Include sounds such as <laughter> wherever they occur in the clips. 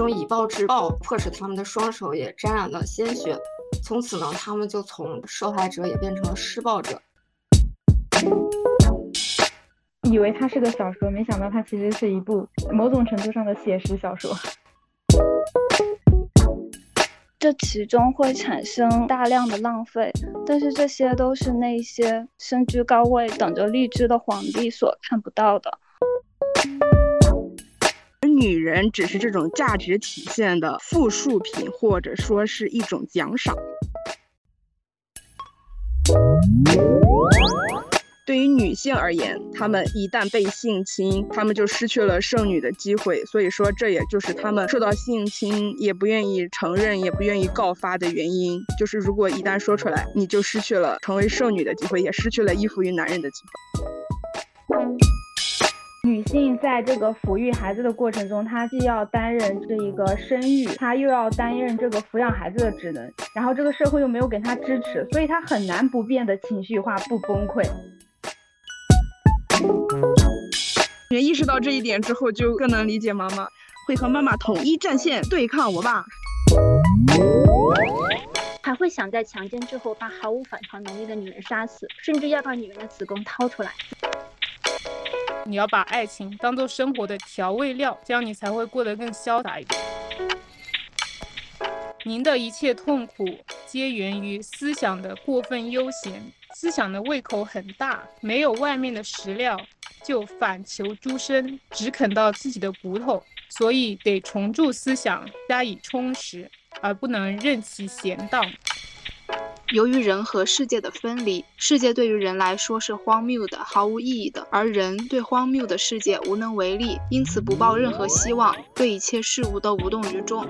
种以暴制暴，迫使他们的双手也沾染了鲜血。从此呢，他们就从受害者也变成了施暴者。以为它是个小说，没想到它其实是一部某种程度上的写实小说。这其中会产生大量的浪费，但是这些都是那些身居高位、等着励志的皇帝所看不到的。女人只是这种价值体现的附属品，或者说是一种奖赏。对于女性而言，她们一旦被性侵，她们就失去了剩女的机会。所以说，这也就是她们受到性侵也不愿意承认、也不愿意告发的原因。就是如果一旦说出来，你就失去了成为剩女的机会，也失去了依附于男人的机会。女性在这个抚育孩子的过程中，她既要担任这一个生育，她又要担任这个抚养孩子的职能，然后这个社会又没有给她支持，所以她很难不变的情绪化、不崩溃。你意识到这一点之后，就更能理解妈妈会和妈妈统一战线对抗我爸。还会想在强奸之后把毫无反抗能力的女人杀死，甚至要把女人的子宫掏出来。你要把爱情当做生活的调味料，这样你才会过得更潇洒一点。您的一切痛苦皆源于思想的过分悠闲，思想的胃口很大，没有外面的食料，就反求诸生，只啃到自己的骨头，所以得重铸思想，加以充实，而不能任其闲荡。由于人和世界的分离，世界对于人来说是荒谬的、毫无意义的，而人对荒谬的世界无能为力，因此不抱任何希望，对一切事物都无动于衷。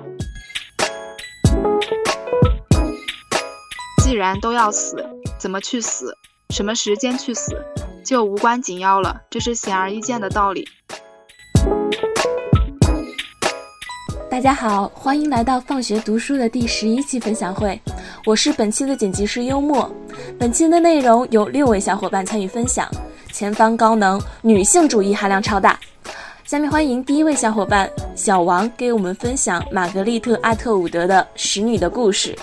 既然都要死，怎么去死，什么时间去死，就无关紧要了，这是显而易见的道理。大家好，欢迎来到放学读书的第十一期分享会，我是本期的剪辑师幽默。本期的内容有六位小伙伴参与分享，前方高能，女性主义含量超大。下面欢迎第一位小伙伴小王给我们分享玛格丽特·阿特伍德的《使女的故事》。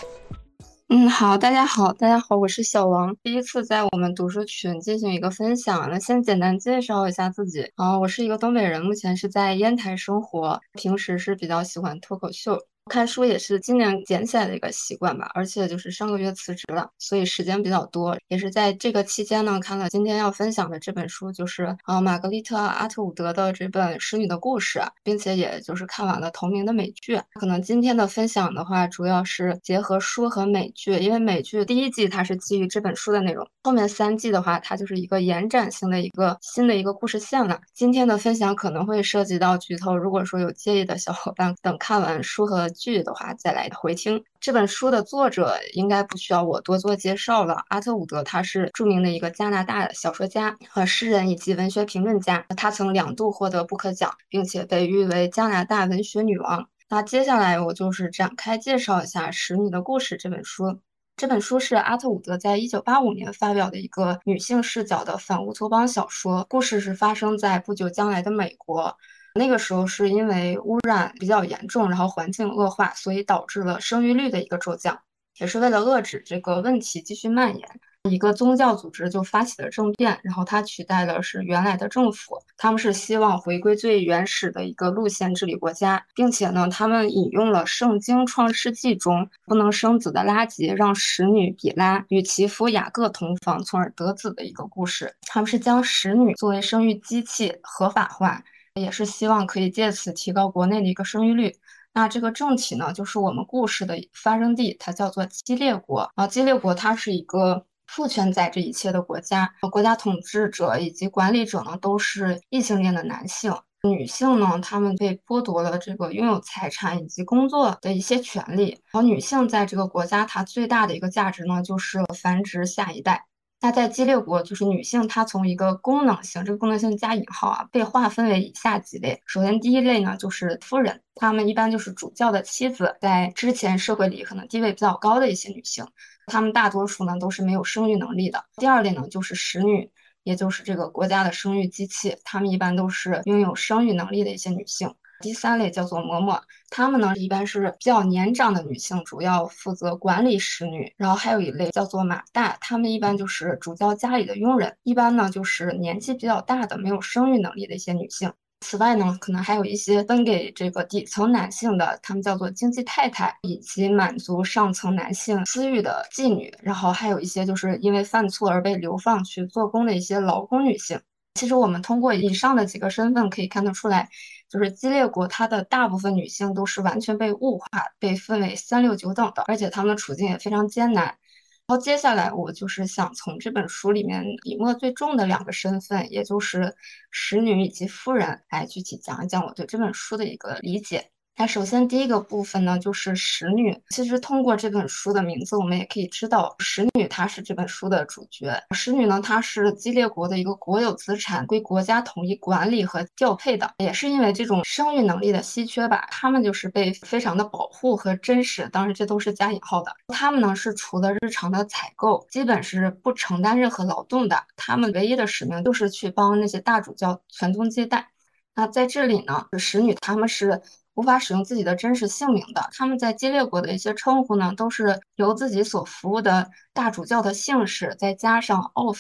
嗯，好，大家好，大家好，我是小王，第一次在我们读书群进行一个分享。那先简单介绍一下自己啊，我是一个东北人，目前是在烟台生活，平时是比较喜欢脱口秀。看书也是今年捡起来的一个习惯吧，而且就是上个月辞职了，所以时间比较多。也是在这个期间呢，看了今天要分享的这本书，就是啊玛格丽特·阿特伍德的这本《使女的故事》，并且也就是看完了同名的美剧。可能今天的分享的话，主要是结合书和美剧，因为美剧第一季它是基于这本书的内容，后面三季的话，它就是一个延展性的一个新的一个故事线了。今天的分享可能会涉及到剧透，如果说有介意的小伙伴，等看完书和。剧的话，再来回听这本书的作者，应该不需要我多做介绍了。阿特伍德，他是著名的一个加拿大小说家和诗人以及文学评论家，他曾两度获得布克奖，并且被誉为加拿大文学女王。那接下来我就是展开介绍一下《使女的故事》这本书。这本书是阿特伍德在一九八五年发表的一个女性视角的反乌托邦小说，故事是发生在不久将来的美国。那个时候是因为污染比较严重，然后环境恶化，所以导致了生育率的一个骤降。也是为了遏制这个问题继续蔓延，一个宗教组织就发起了政变，然后它取代的是原来的政府。他们是希望回归最原始的一个路线治理国家，并且呢，他们引用了《圣经·创世纪》中不能生子的拉吉让使女比拉与其夫雅各同房，从而得子的一个故事。他们是将使女作为生育机器合法化。也是希望可以借此提高国内的一个生育率。那这个政体呢，就是我们故事的发生地，它叫做基列国啊。基列国它是一个父权在这一切的国家，国家统治者以及管理者呢都是异性恋的男性，女性呢她们被剥夺了这个拥有财产以及工作的一些权利。然后女性在这个国家，它最大的一个价值呢就是繁殖下一代。那在激烈国，就是女性，她从一个功能性，这个功能性加引号啊，被划分为以下几类。首先，第一类呢，就是夫人，她们一般就是主教的妻子，在之前社会里可能地位比较高的一些女性，她们大多数呢都是没有生育能力的。第二类呢，就是使女，也就是这个国家的生育机器，她们一般都是拥有生育能力的一些女性。第三类叫做嬷嬷，她们呢一般是比较年长的女性，主要负责管理使女。然后还有一类叫做马大，她们一般就是主教家里的佣人，一般呢就是年纪比较大的、没有生育能力的一些女性。此外呢，可能还有一些分给这个底层男性的，他们叫做经济太太，以及满足上层男性私欲的妓女。然后还有一些就是因为犯错而被流放去做工的一些劳工女性。其实我们通过以上的几个身份可以看得出来，就是激烈国它的大部分女性都是完全被物化、被分为三六九等的，而且她们的处境也非常艰难。然后接下来我就是想从这本书里面笔墨最重的两个身份，也就是使女以及夫人，来具体讲一讲我对这本书的一个理解。那首先第一个部分呢，就是使女。其实通过这本书的名字，我们也可以知道，使女她是这本书的主角。使女呢，她是激烈国的一个国有资产，归国家统一管理和调配的。也是因为这种生育能力的稀缺吧，她们就是被非常的保护和珍视。当然，这都是加引号的。她们呢，是除了日常的采购，基本是不承担任何劳动的。她们唯一的使命就是去帮那些大主教传宗接代。那在这里呢，使女她们是。无法使用自己的真实姓名的，他们在激烈国的一些称呼呢，都是由自己所服务的大主教的姓氏，再加上 of，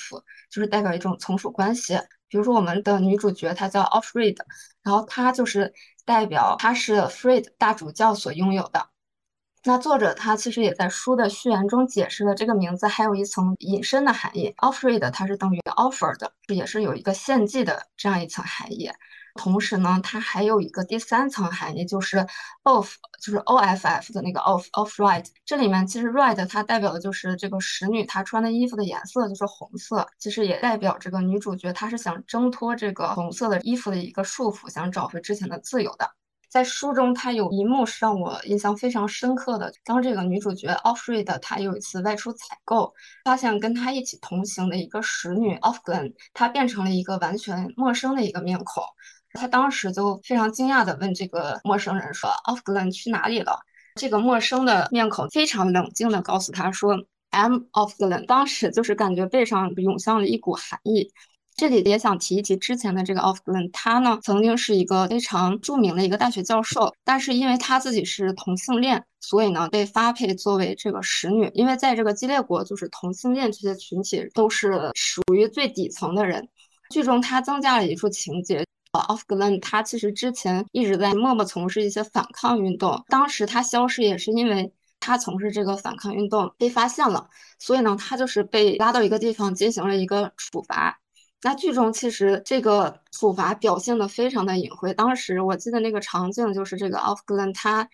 就是代表一种从属关系。比如说我们的女主角她叫 Offred，然后她就是代表她是 Fred 大主教所拥有的。那作者他其实也在书的序言中解释了这个名字还有一层隐身的含义。Offred 它是等于 offered，也是有一个献祭的这样一层含义。同时呢，它还有一个第三层含义，就是 of，就是 o f f 的那个 of of red。这里面其实 red 它代表的就是这个使女她穿的衣服的颜色就是红色，其实也代表这个女主角她是想挣脱这个红色的衣服的一个束缚，想找回之前的自由的。在书中，它有一幕是让我印象非常深刻的，当这个女主角 Offred 她有一次外出采购，发现跟她一起同行的一个使女 Offglen，她变成了一个完全陌生的一个面孔。他当时就非常惊讶地问这个陌生人说：“Of Glen 去哪里了？”这个陌生的面孔非常冷静地告诉他说：“I'm of Glen。”当时就是感觉背上涌上了一股寒意。这里也想提一提之前的这个 Of Glen，他呢曾经是一个非常著名的一个大学教授，但是因为他自己是同性恋，所以呢被发配作为这个使女。因为在这个激烈国，就是同性恋这些群体都是属于最底层的人。剧中他增加了一处情节。Off Glen，他其实之前一直在默默从事一些反抗运动。当时他消失也是因为他从事这个反抗运动被发现了，所以呢，他就是被拉到一个地方进行了一个处罚。那剧中其实这个处罚表现的非常的隐晦。当时我记得那个场景就是这个 Off Glen 他。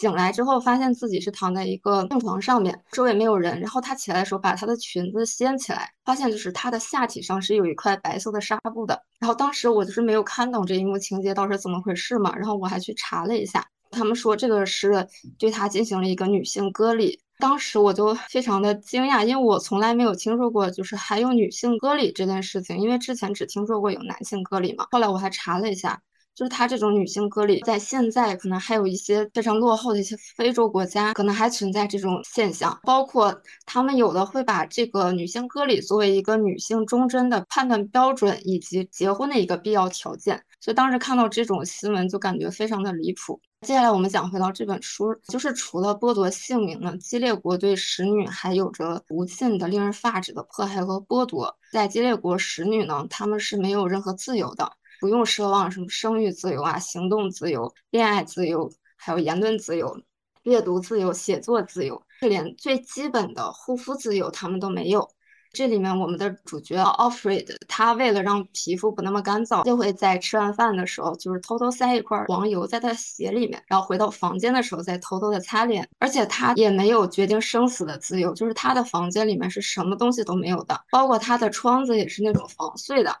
醒来之后，发现自己是躺在一个病床上面，周围没有人。然后他起来的时候，把他的裙子掀起来，发现就是他的下体上是有一块白色的纱布的。然后当时我就是没有看懂这一幕情节到底是怎么回事嘛。然后我还去查了一下，他们说这个是对他进行了一个女性割礼。当时我就非常的惊讶，因为我从来没有听说过就是还有女性割礼这件事情，因为之前只听说过有男性割礼嘛。后来我还查了一下。就是她这种女性割礼，在现在可能还有一些非常落后的一些非洲国家，可能还存在这种现象。包括他们有的会把这个女性割礼作为一个女性忠贞的判断标准，以及结婚的一个必要条件。所以当时看到这种新闻，就感觉非常的离谱。接下来我们讲回到这本书，就是除了剥夺性命呢，激烈国对使女还有着无尽的、令人发指的迫害和剥夺。在激烈国，使女呢，他们是没有任何自由的。不用奢望什么生育自由啊、行动自由、恋爱自由，还有言论自由、阅读自由、写作自由，就连最基本的护肤自由他们都没有。这里面我们的主角 Offred，他为了让皮肤不那么干燥，就会在吃完饭的时候，就是偷偷塞一块黄油在他鞋里面，然后回到房间的时候再偷偷的擦脸。而且他也没有决定生死的自由，就是他的房间里面是什么东西都没有的，包括他的窗子也是那种防碎的。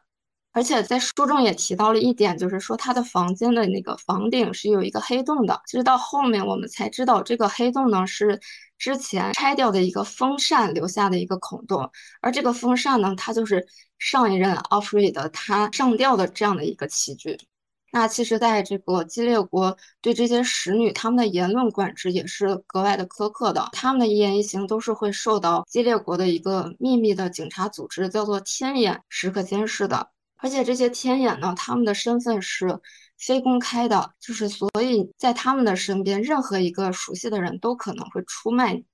而且在书中也提到了一点，就是说他的房间的那个房顶是有一个黑洞的。其实到后面我们才知道，这个黑洞呢是之前拆掉的一个风扇留下的一个孔洞，而这个风扇呢，它就是上一任 Offred 他上吊的这样的一个器具。那其实，在这个激烈国对这些使女他们的言论管制也是格外的苛刻的，他们的一言一行都是会受到激烈国的一个秘密的警察组织，叫做天眼时刻监视的。而且这些天眼呢，他们的身份是非公开的，就是所以在他们的身边，任何一个熟悉的人都可能会出卖你。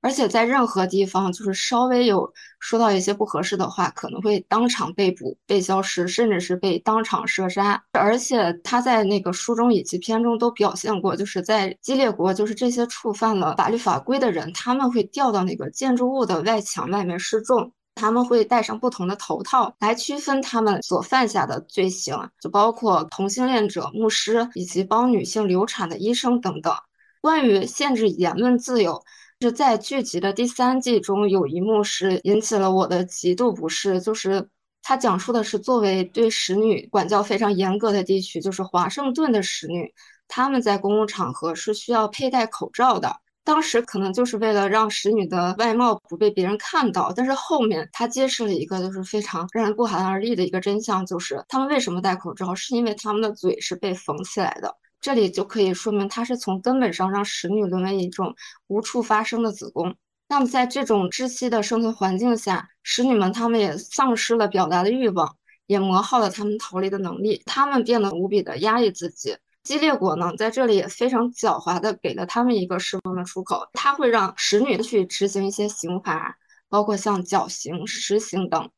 而且在任何地方，就是稍微有说到一些不合适的话，可能会当场被捕、被消失，甚至是被当场射杀。而且他在那个书中以及片中都表现过，就是在激烈国，就是这些触犯了法律法规的人，他们会掉到那个建筑物的外墙外面示众，他们会戴上不同的头套来区分他们所犯下的罪行，就包括同性恋者、牧师以及帮女性流产的医生等等。关于限制言论自由。是在剧集的第三季中，有一幕是引起了我的极度不适，就是它讲述的是作为对使女管教非常严格的地区，就是华盛顿的使女，他们在公共场合是需要佩戴口罩的。当时可能就是为了让使女的外貌不被别人看到，但是后面他揭示了一个就是非常让人不寒而栗的一个真相，就是他们为什么戴口罩，是因为他们的嘴是被缝起来的。这里就可以说明，它是从根本上让使女沦为一种无处发声的子宫。那么，在这种窒息的生存环境下，使女们她们也丧失了表达的欲望，也磨耗了她们逃离的能力。她们变得无比的压抑自己。激烈国呢，在这里也非常狡猾的给了他们一个释放的出口，他会让使女去执行一些刑罚，包括像绞刑、实刑等。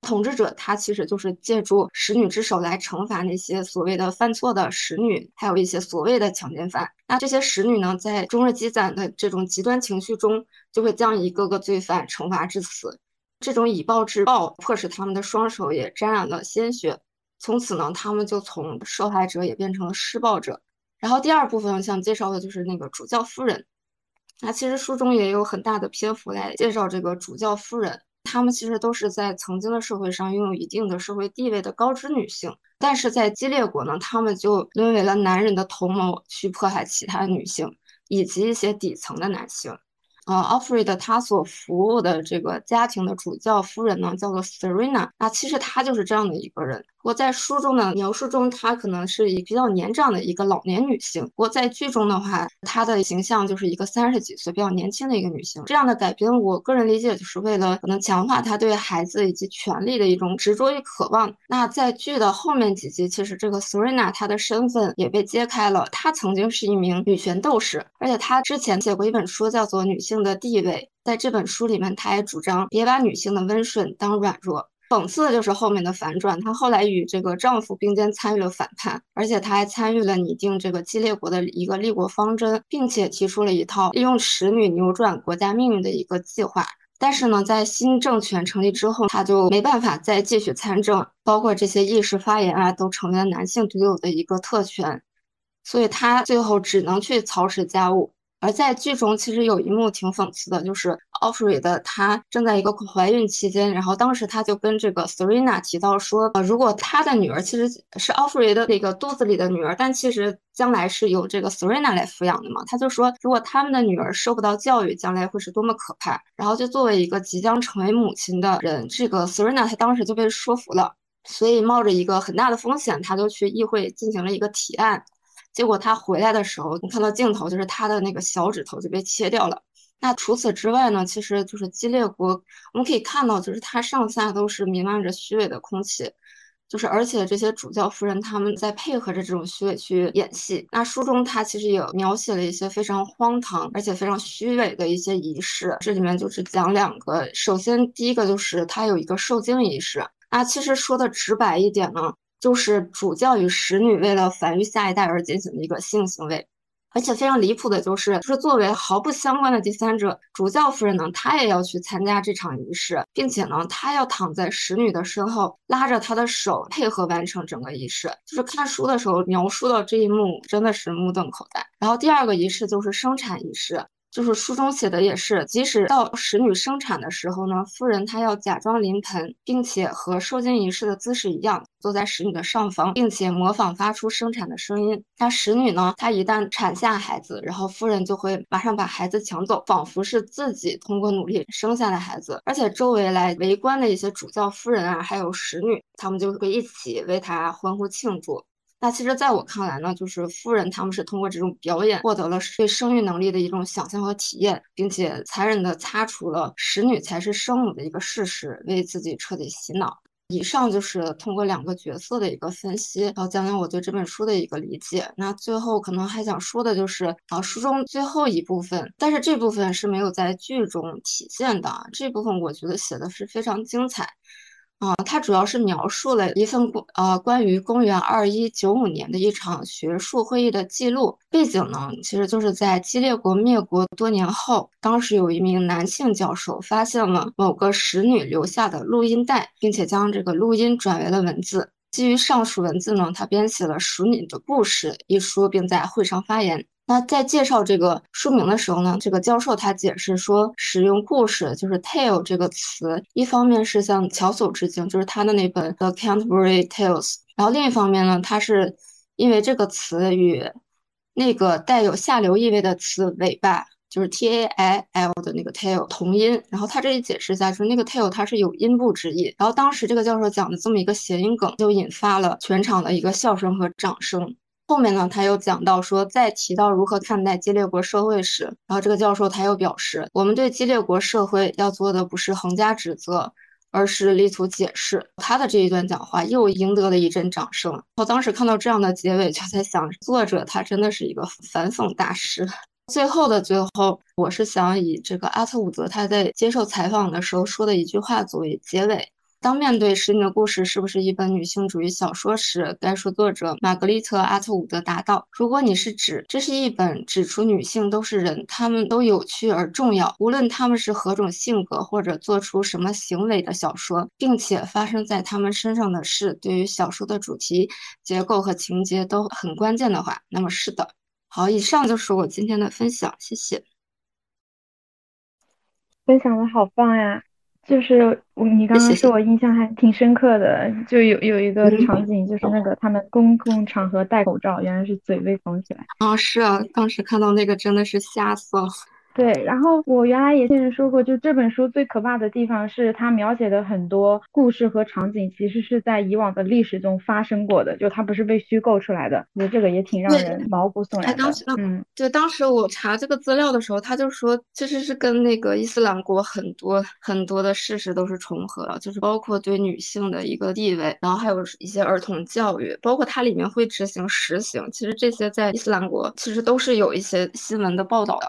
统治者他其实就是借助使女之手来惩罚那些所谓的犯错的使女，还有一些所谓的强奸犯。那这些使女呢，在终日积攒的这种极端情绪中，就会将一个个罪犯惩罚致死。这种以暴制暴，迫使他们的双手也沾染了鲜血。从此呢，他们就从受害者也变成了施暴者。然后第二部分想介绍的就是那个主教夫人。那其实书中也有很大的篇幅来介绍这个主教夫人。她们其实都是在曾经的社会上拥有一定的社会地位的高知女性，但是在激烈国呢，她们就沦为了男人的同谋，去迫害其他女性以及一些底层的男性。呃，Alfred 他所服务的这个家庭的主教夫人呢，叫做 Serena。那其实她就是这样的一个人。我在书中的描述中，她可能是一比较年长的一个老年女性。不过在剧中的话，她的形象就是一个三十几岁比较年轻的一个女性。这样的改编，我个人理解就是为了可能强化她对孩子以及权利的一种执着与渴望。那在剧的后面几集，其实这个 Serena 她的身份也被揭开了。她曾经是一名女权斗士，而且她之前写过一本书，叫做《女性性的地位》。在这本书里面，她也主张别把女性的温顺当软弱。讽刺的就是后面的反转，她后来与这个丈夫并肩参与了反叛，而且她还参与了拟定这个激烈国的一个立国方针，并且提出了一套利用使女扭转国家命运的一个计划。但是呢，在新政权成立之后，她就没办法再继续参政，包括这些议事发言啊，都成为了男性独有的一个特权，所以她最后只能去操持家务。而在剧中，其实有一幕挺讽刺的，就是奥弗瑞的她正在一个怀孕期间，然后当时她就跟这个 Serena 提到说，呃，如果她的女儿其实是奥弗瑞的那个肚子里的女儿，但其实将来是由这个 Serena 来抚养的嘛，她就说，如果他们的女儿受不到教育，将来会是多么可怕。然后就作为一个即将成为母亲的人，这个 Serena 她当时就被说服了，所以冒着一个很大的风险，她就去议会进行了一个提案。结果他回来的时候，你看到镜头，就是他的那个小指头就被切掉了。那除此之外呢，其实就是激烈国，我们可以看到，就是它上下都是弥漫着虚伪的空气，就是而且这些主教夫人他们在配合着这种虚伪去演戏。那书中他其实也描写了一些非常荒唐而且非常虚伪的一些仪式，这里面就是讲两个，首先第一个就是他有一个受精仪式。那其实说的直白一点呢。就是主教与使女为了繁育下一代而进行的一个性行为，而且非常离谱的就是，就是作为毫不相关的第三者，主教夫人呢，她也要去参加这场仪式，并且呢，她要躺在使女的身后，拉着她的手，配合完成整个仪式。就是看书的时候描述到这一幕，真的是目瞪口呆。然后第二个仪式就是生产仪式。就是书中写的也是，即使到使女生产的时候呢，夫人她要假装临盆，并且和受精仪式的姿势一样，坐在使女的上方，并且模仿发出生产的声音。那使女呢，她一旦产下孩子，然后夫人就会马上把孩子抢走，仿佛是自己通过努力生下的孩子。而且周围来围观的一些主教夫人啊，还有使女，他们就会一起为她欢呼庆祝。那其实，在我看来呢，就是夫人他们是通过这种表演获得了对生育能力的一种想象和体验，并且残忍地擦除了使女才是生母的一个事实，为自己彻底洗脑。以上就是通过两个角色的一个分析，然后讲讲我对这本书的一个理解。那最后可能还想说的就是，啊，书中最后一部分，但是这部分是没有在剧中体现的。这部分我觉得写的是非常精彩。啊，它主要是描述了一份关呃关于公元二一九五年的一场学术会议的记录。背景呢，其实就是在激烈国灭国多年后，当时有一名男性教授发现了某个使女留下的录音带，并且将这个录音转为了文字。基于上述文字呢，他编写了《使女的故事》一书，并在会上发言。那在介绍这个书名的时候呢，这个教授他解释说，使用“故事”就是 “tale” 这个词，一方面是向乔叟致敬，就是他的那本《The Canterbury Tales》，然后另一方面呢，他是因为这个词与那个带有下流意味的词“尾巴”，就是 T A I L 的那个 “tail” 同音，然后他这里解释一下，就是那个 “tail” 它是有音部之意，然后当时这个教授讲的这么一个谐音梗，就引发了全场的一个笑声和掌声。后面呢，他又讲到说，在提到如何看待激烈国社会时，然后这个教授他又表示，我们对激烈国社会要做的不是横加指责，而是力图解释。他的这一段讲话又赢得了一阵掌声。我当时看到这样的结尾，就在想，作者他真的是一个反讽大师。最后的最后，我是想以这个阿特伍德他在接受采访的时候说的一句话作为结尾。当面对《使女的故事》是不是一本女性主义小说时，该书作者玛格丽特·阿特伍德答道：“如果你是指这是一本指出女性都是人，她们都有趣而重要，无论她们是何种性格或者做出什么行为的小说，并且发生在她们身上的事对于小说的主题、结构和情节都很关键的话，那么是的。”好，以上就是我今天的分享，谢谢。分享的好棒呀！就是我，你刚刚说我印象还挺深刻的，就有有一个场景，就是那个他们公共场合戴口罩，原来是嘴被封起来。啊，是啊，当时看到那个真的是吓死了。对，然后我原来也听人说过，就这本书最可怕的地方是它描写的很多故事和场景，其实是在以往的历史中发生过的，就它不是被虚构出来的。我觉得这个也挺让人毛骨悚然的。嗯，对，当时我查这个资料的时候，他就说其实是跟那个伊斯兰国很多很多的事实都是重合了，就是包括对女性的一个地位，然后还有一些儿童教育，包括它里面会执行实刑，其实这些在伊斯兰国其实都是有一些新闻的报道的。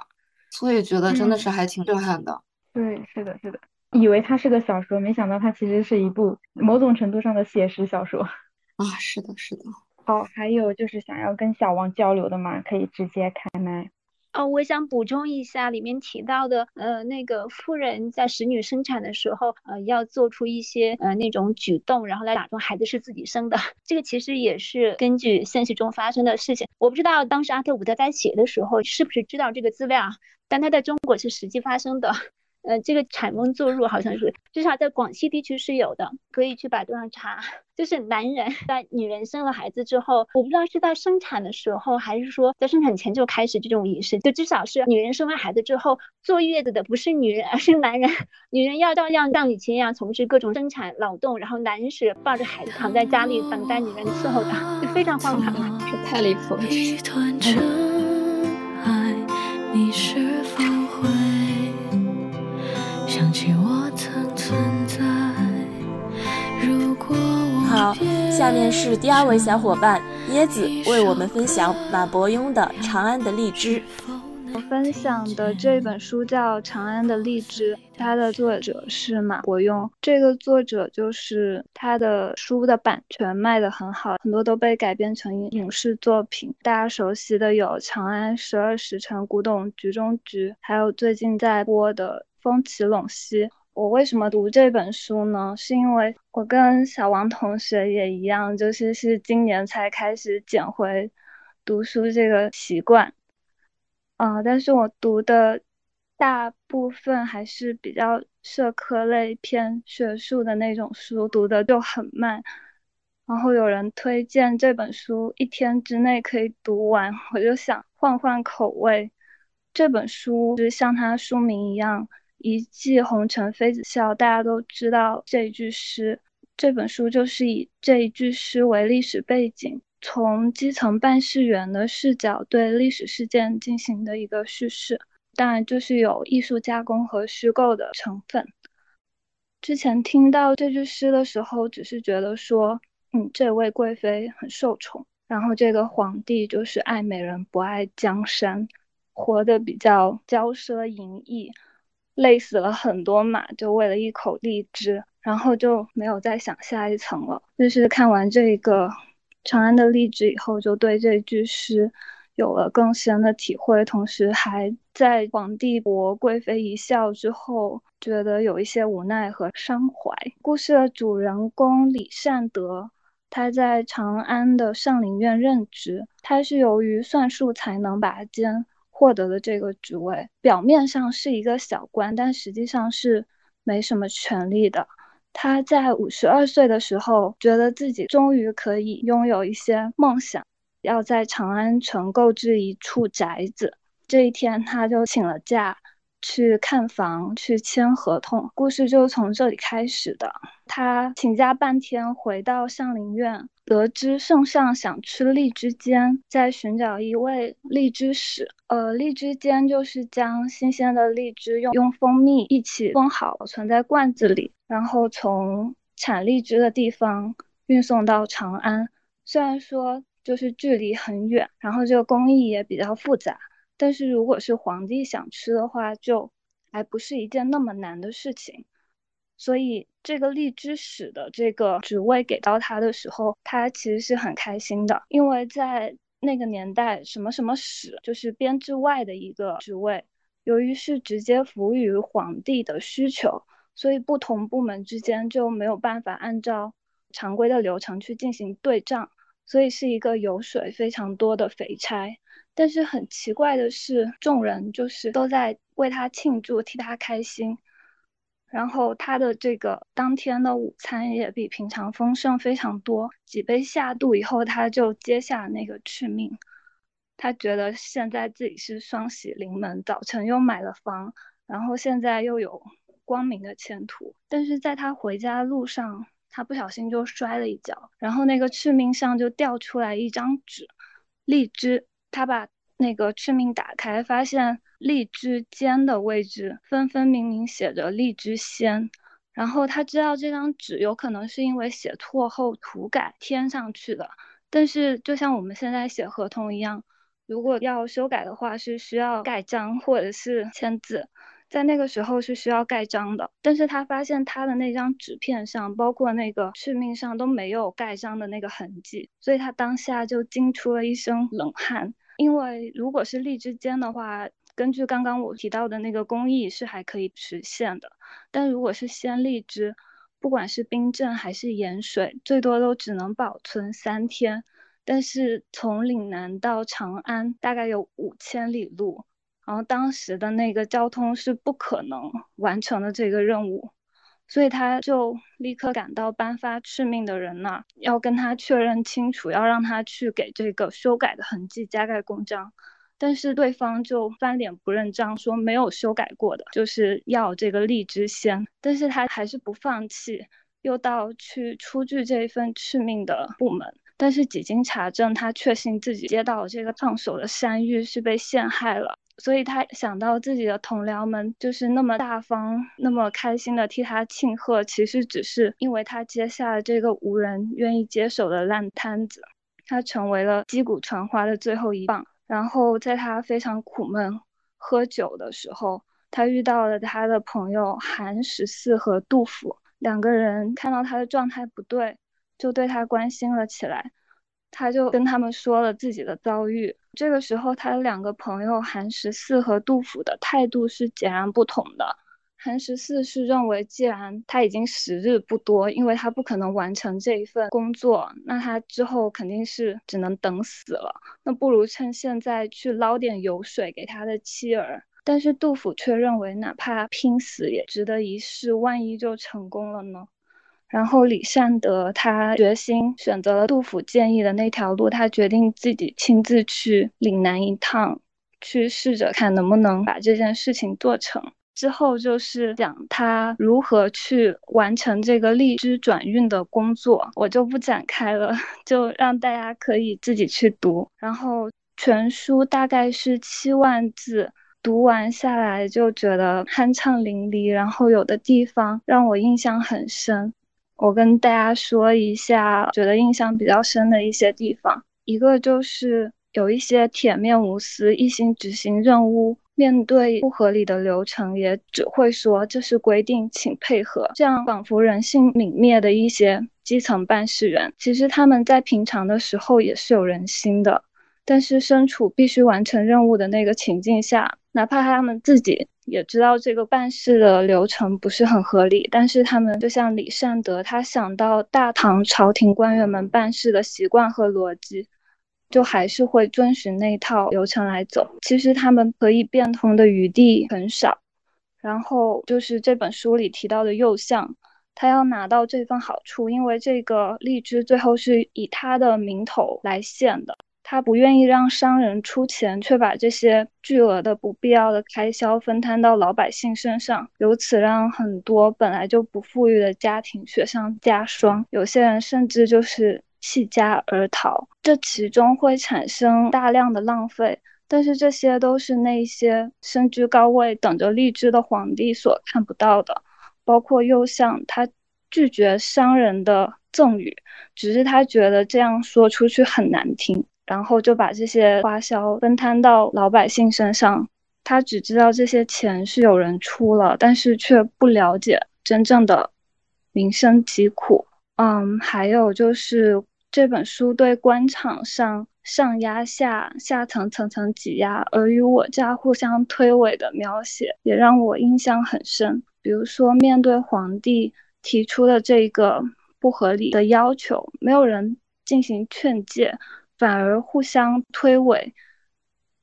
所以觉得真的是还挺震撼的。对，是的，是的。以为它是个小说，没想到它其实是一部某种程度上的写实小说。<laughs> 啊，是的，是的。好，还有就是想要跟小王交流的嘛，可以直接开麦。哦，我想补充一下，里面提到的，呃，那个妇人在使女生产的时候，呃，要做出一些呃那种举动，然后来打中孩子是自己生的。<laughs> 这个其实也是根据现实中发生的事情。我不知道当时阿特伍德在写的时候是不是知道这个资料，但它在中国是实际发生的。呃，这个产翁坐入好像是，至少在广西地区是有的，可以去百度上查。就是男人在女人生了孩子之后，我不知道是在生产的时候，还是说在生产前就开始这种仪式，就至少是女人生完孩子之后坐月子的不是女人，而是男人。女人要照样像以前一样从事各种生产劳动，然后男人是抱着孩子躺在家里等待女人伺候的，就非常荒唐，这太离谱了。好，下面是第二位小伙伴椰子为我们分享马伯庸的《长安的荔枝》。我分享的这本书叫《长安的荔枝》，它的作者是马伯庸。这个作者就是他的书的版权卖得很好，很多都被改编成影视作品。大家熟悉的有《长安十二时辰》《古董局中局》，还有最近在播的。风起陇西，我为什么读这本书呢？是因为我跟小王同学也一样，就是是今年才开始捡回读书这个习惯，啊，但是我读的大部分还是比较社科类偏学术的那种书，读的就很慢。然后有人推荐这本书一天之内可以读完，我就想换换口味。这本书就像它书名一样。一骑红尘妃子笑，大家都知道这一句诗。这本书就是以这一句诗为历史背景，从基层办事员的视角对历史事件进行的一个叙事，当然就是有艺术加工和虚构的成分。之前听到这句诗的时候，只是觉得说，嗯，这位贵妃很受宠，然后这个皇帝就是爱美人不爱江山，活得比较骄奢淫逸，累死了很多马，就为了一口荔枝，然后就没有再想下一层了。就是看完这个长安的荔枝以后，就对这句诗有了更深的体会，同时还在皇帝博贵妃一笑之后，觉得有一些无奈和伤怀。故事的主人公李善德，他在长安的上林苑任职，他是由于算术才能拔尖。获得的这个职位，表面上是一个小官，但实际上是没什么权利的。他在五十二岁的时候，觉得自己终于可以拥有一些梦想，要在长安城购置一处宅子。这一天，他就请了假。去看房，去签合同，故事就从这里开始的。他请假半天，回到上林苑，得知圣上想吃荔枝煎，在寻找一位荔枝使。呃，荔枝煎就是将新鲜的荔枝用用蜂蜜一起封好，存在罐子里，然后从产荔枝的地方运送到长安。虽然说就是距离很远，然后这个工艺也比较复杂。但是如果是皇帝想吃的话，就还不是一件那么难的事情。所以这个荔枝使的这个职位给到他的时候，他其实是很开心的，因为在那个年代，什么什么使就是编制外的一个职位，由于是直接服务于皇帝的需求，所以不同部门之间就没有办法按照常规的流程去进行对账，所以是一个油水非常多的肥差。但是很奇怪的是，众人就是都在为他庆祝，替他开心。然后他的这个当天的午餐也比平常丰盛非常多。几杯下肚以后，他就接下那个敕命。他觉得现在自己是双喜临门，早晨又买了房，然后现在又有光明的前途。但是在他回家路上，他不小心就摔了一跤，然后那个敕命上就掉出来一张纸，荔枝。他把那个敕命打开，发现荔枝尖的位置分分明明写着荔枝仙，然后他知道这张纸有可能是因为写错后涂改添上去的。但是就像我们现在写合同一样，如果要修改的话，是需要盖章或者是签字，在那个时候是需要盖章的。但是他发现他的那张纸片上，包括那个敕命上都没有盖章的那个痕迹，所以他当下就惊出了一身冷汗。因为如果是荔枝尖的话，根据刚刚我提到的那个工艺是还可以实现的。但如果是鲜荔枝，不管是冰镇还是盐水，最多都只能保存三天。但是从岭南到长安大概有五千里路，然后当时的那个交通是不可能完成的这个任务。所以他就立刻赶到颁发敕命的人那，要跟他确认清楚，要让他去给这个修改的痕迹加盖公章。但是对方就翻脸不认账，说没有修改过的，就是要这个荔枝仙。但是他还是不放弃，又到去出具这一份敕命的部门。但是几经查证，他确信自己接到这个烫手的山芋是被陷害了。所以他想到自己的同僚们就是那么大方、那么开心的替他庆贺，其实只是因为他接下了这个无人愿意接手的烂摊子，他成为了击鼓传花的最后一棒。然后在他非常苦闷喝酒的时候，他遇到了他的朋友韩十四和杜甫两个人，看到他的状态不对，就对他关心了起来。他就跟他们说了自己的遭遇。这个时候，他的两个朋友韩十四和杜甫的态度是截然不同的。韩十四是认为，既然他已经时日不多，因为他不可能完成这一份工作，那他之后肯定是只能等死了。那不如趁现在去捞点油水给他的妻儿。但是杜甫却认为，哪怕拼死也值得一试，万一就成功了呢？然后李善德他决心选择了杜甫建议的那条路，他决定自己亲自去岭南一趟，去试着看能不能把这件事情做成。之后就是讲他如何去完成这个荔枝转运的工作，我就不展开了，<laughs> 就让大家可以自己去读。然后全书大概是七万字，读完下来就觉得酣畅淋漓，然后有的地方让我印象很深。我跟大家说一下，觉得印象比较深的一些地方，一个就是有一些铁面无私、一心执行任务。面对不合理的流程，也只会说这是规定，请配合。这样仿佛人性泯灭的一些基层办事员，其实他们在平常的时候也是有人心的。但是身处必须完成任务的那个情境下，哪怕他们自己也知道这个办事的流程不是很合理，但是他们就像李善德，他想到大唐朝廷官员们办事的习惯和逻辑。就还是会遵循那套流程来走，其实他们可以变通的余地很少。然后就是这本书里提到的右相，他要拿到这份好处，因为这个荔枝最后是以他的名头来献的，他不愿意让商人出钱，却把这些巨额的不必要的开销分摊到老百姓身上，由此让很多本来就不富裕的家庭雪上加霜，有些人甚至就是。弃家而逃，这其中会产生大量的浪费，但是这些都是那些身居高位等着荔枝的皇帝所看不到的。包括右相，他拒绝商人的赠与，只是他觉得这样说出去很难听，然后就把这些花销分摊到老百姓身上。他只知道这些钱是有人出了，但是却不了解真正的民生疾苦。嗯，还有就是。这本书对官场上上压下、下层层层挤压、尔虞我诈、互相推诿的描写，也让我印象很深。比如说，面对皇帝提出的这个不合理的要求，没有人进行劝诫，反而互相推诿、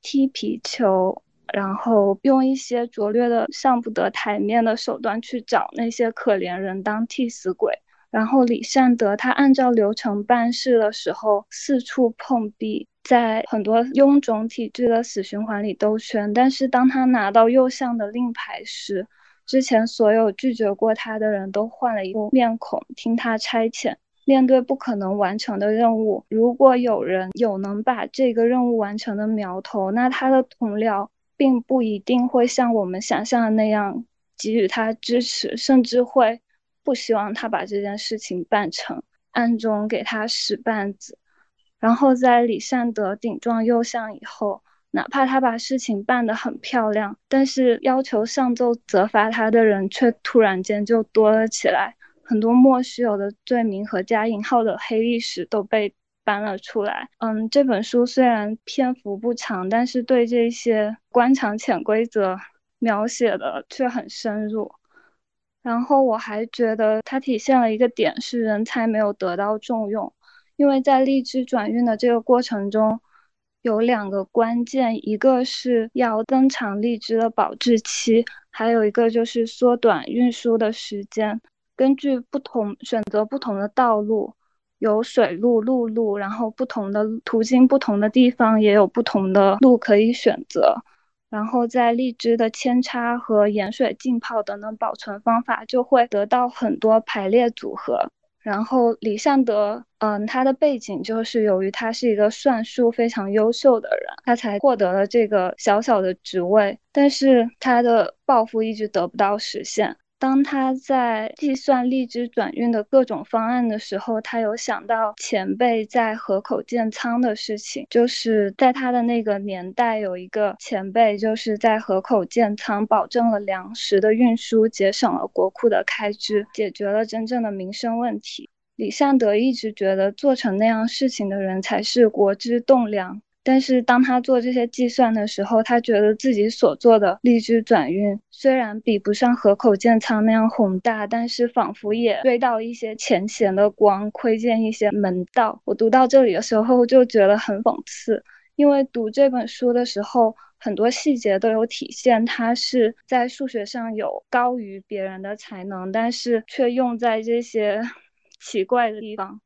踢皮球，然后用一些拙劣的、上不得台面的手段去找那些可怜人当替死鬼。然后李善德他按照流程办事的时候四处碰壁，在很多臃肿体制的死循环里兜圈。但是当他拿到右相的令牌时，之前所有拒绝过他的人都换了一副面孔，听他差遣。面对不可能完成的任务，如果有人有能把这个任务完成的苗头，那他的同僚并不一定会像我们想象的那样给予他支持，甚至会。不希望他把这件事情办成，暗中给他使绊子。然后在李善德顶撞右相以后，哪怕他把事情办得很漂亮，但是要求上奏责罚他的人却突然间就多了起来，很多莫须有的罪名和加引号的黑历史都被搬了出来。嗯，这本书虽然篇幅不长，但是对这些官场潜规则描写的却很深入。然后我还觉得它体现了一个点是人才没有得到重用，因为在荔枝转运的这个过程中，有两个关键，一个是要增长荔枝的保质期，还有一个就是缩短运输的时间。根据不同选择不同的道路，有水路、陆路，然后不同的途经不同的地方，也有不同的路可以选择。然后在荔枝的扦插和盐水浸泡等等保存方法，就会得到很多排列组合。然后李善德，嗯，他的背景就是由于他是一个算术非常优秀的人，他才获得了这个小小的职位，但是他的抱负一直得不到实现。当他在计算荔枝转运的各种方案的时候，他有想到前辈在河口建仓的事情，就是在他的那个年代，有一个前辈就是在河口建仓，保证了粮食的运输，节省了国库的开支，解决了真正的民生问题。李善德一直觉得做成那样事情的人才是国之栋梁。但是当他做这些计算的时候，他觉得自己所做的荔枝转运虽然比不上河口建仓那样宏大，但是仿佛也追到一些前贤的光，窥见一些门道。我读到这里的时候就觉得很讽刺，因为读这本书的时候，很多细节都有体现，他是在数学上有高于别人的才能，但是却用在这些 <laughs> 奇怪的地方。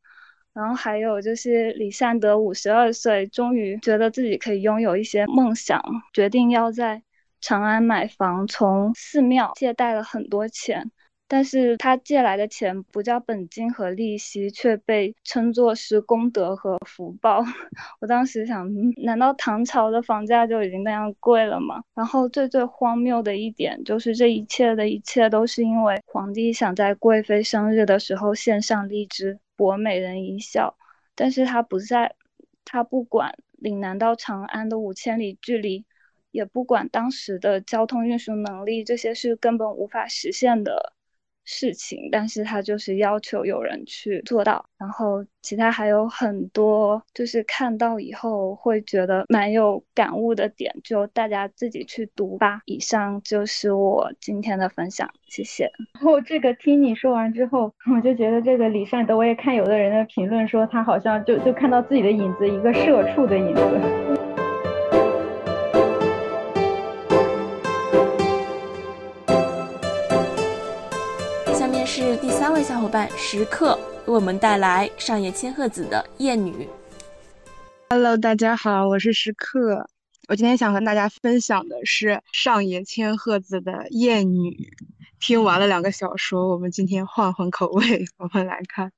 然后还有就是李善德五十二岁，终于觉得自己可以拥有一些梦想，决定要在长安买房，从寺庙借贷了很多钱，但是他借来的钱不叫本金和利息，却被称作是功德和福报。<laughs> 我当时想，难道唐朝的房价就已经那样贵了吗？然后最最荒谬的一点就是，这一切的一切都是因为皇帝想在贵妃生日的时候献上荔枝博美人一笑，但是他不在，他不管岭南到长安的五千里距离，也不管当时的交通运输能力，这些是根本无法实现的。事情，但是他就是要求有人去做到，然后其他还有很多，就是看到以后会觉得蛮有感悟的点，就大家自己去读吧。以上就是我今天的分享，谢谢。然后这个听你说完之后，<laughs> 我就觉得这个李善德，我也看有的人的评论说他好像就就看到自己的影子，一个社畜的影子。是第三位小伙伴时刻为我们带来上野千鹤子的《艳女》。Hello，大家好，我是时刻。我今天想和大家分享的是上野千鹤子的《艳女》。听完了两个小说，我们今天换换口味，<laughs> 我们来看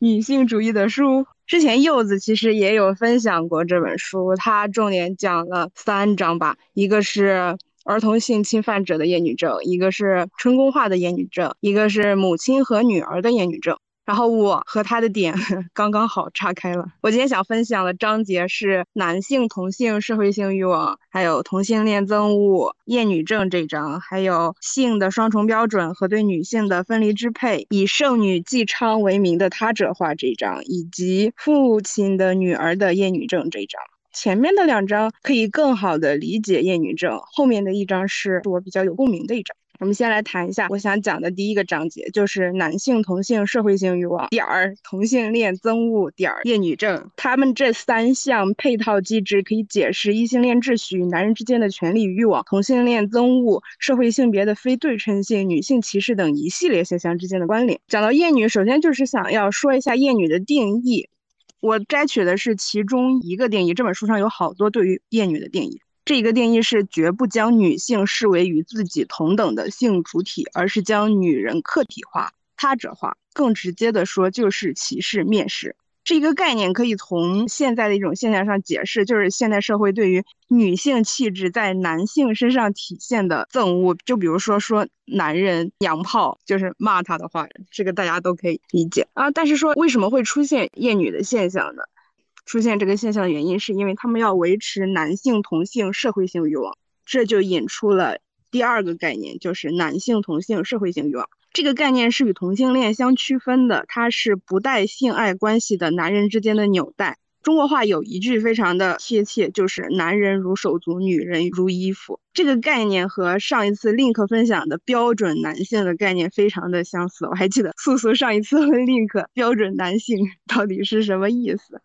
女性主义的书。之前柚子其实也有分享过这本书，它重点讲了三章吧，一个是。儿童性侵犯者的厌女症，一个是春宫化的厌女症，一个是母亲和女儿的厌女症。然后我和他的点 <laughs> 刚刚好岔开了。我今天想分享的章节是男性同性社会性欲望，还有同性恋憎恶、厌女症这章，还有性的双重标准和对女性的分离支配，以圣女纪昌为名的他者化这一章，以及父亲的女儿的厌女症这一章。前面的两章可以更好的理解厌女症，后面的一章是我比较有共鸣的一章。我们先来谈一下我想讲的第一个章节，就是男性同性社会性欲望点儿同性恋憎恶点儿厌女症。他们这三项配套机制可以解释异性恋秩序与男人之间的权利欲望、同性恋憎恶、社会性别的非对称性、女性歧视等一系列现象之间的关联。讲到厌女，首先就是想要说一下厌女的定义。我摘取的是其中一个定义，这本书上有好多对于厌女的定义。这一个定义是绝不将女性视为与自己同等的性主体，而是将女人客体化、他者化。更直接的说，就是歧视、蔑视。这一个概念可以从现在的一种现象上解释，就是现代社会对于女性气质在男性身上体现的憎恶。就比如说说男人娘炮，就是骂他的话，这个大家都可以理解啊。但是说为什么会出现厌女的现象呢？出现这个现象的原因是因为他们要维持男性同性社会性欲望，这就引出了第二个概念，就是男性同性社会性欲望。这个概念是与同性恋相区分的，它是不带性爱关系的男人之间的纽带。中国话有一句非常的贴切，就是“男人如手足，女人如衣服”。这个概念和上一次 link 分享的标准男性的概念非常的相似。我还记得 <laughs> 素素上一次问 link 标准男性到底是什么意思。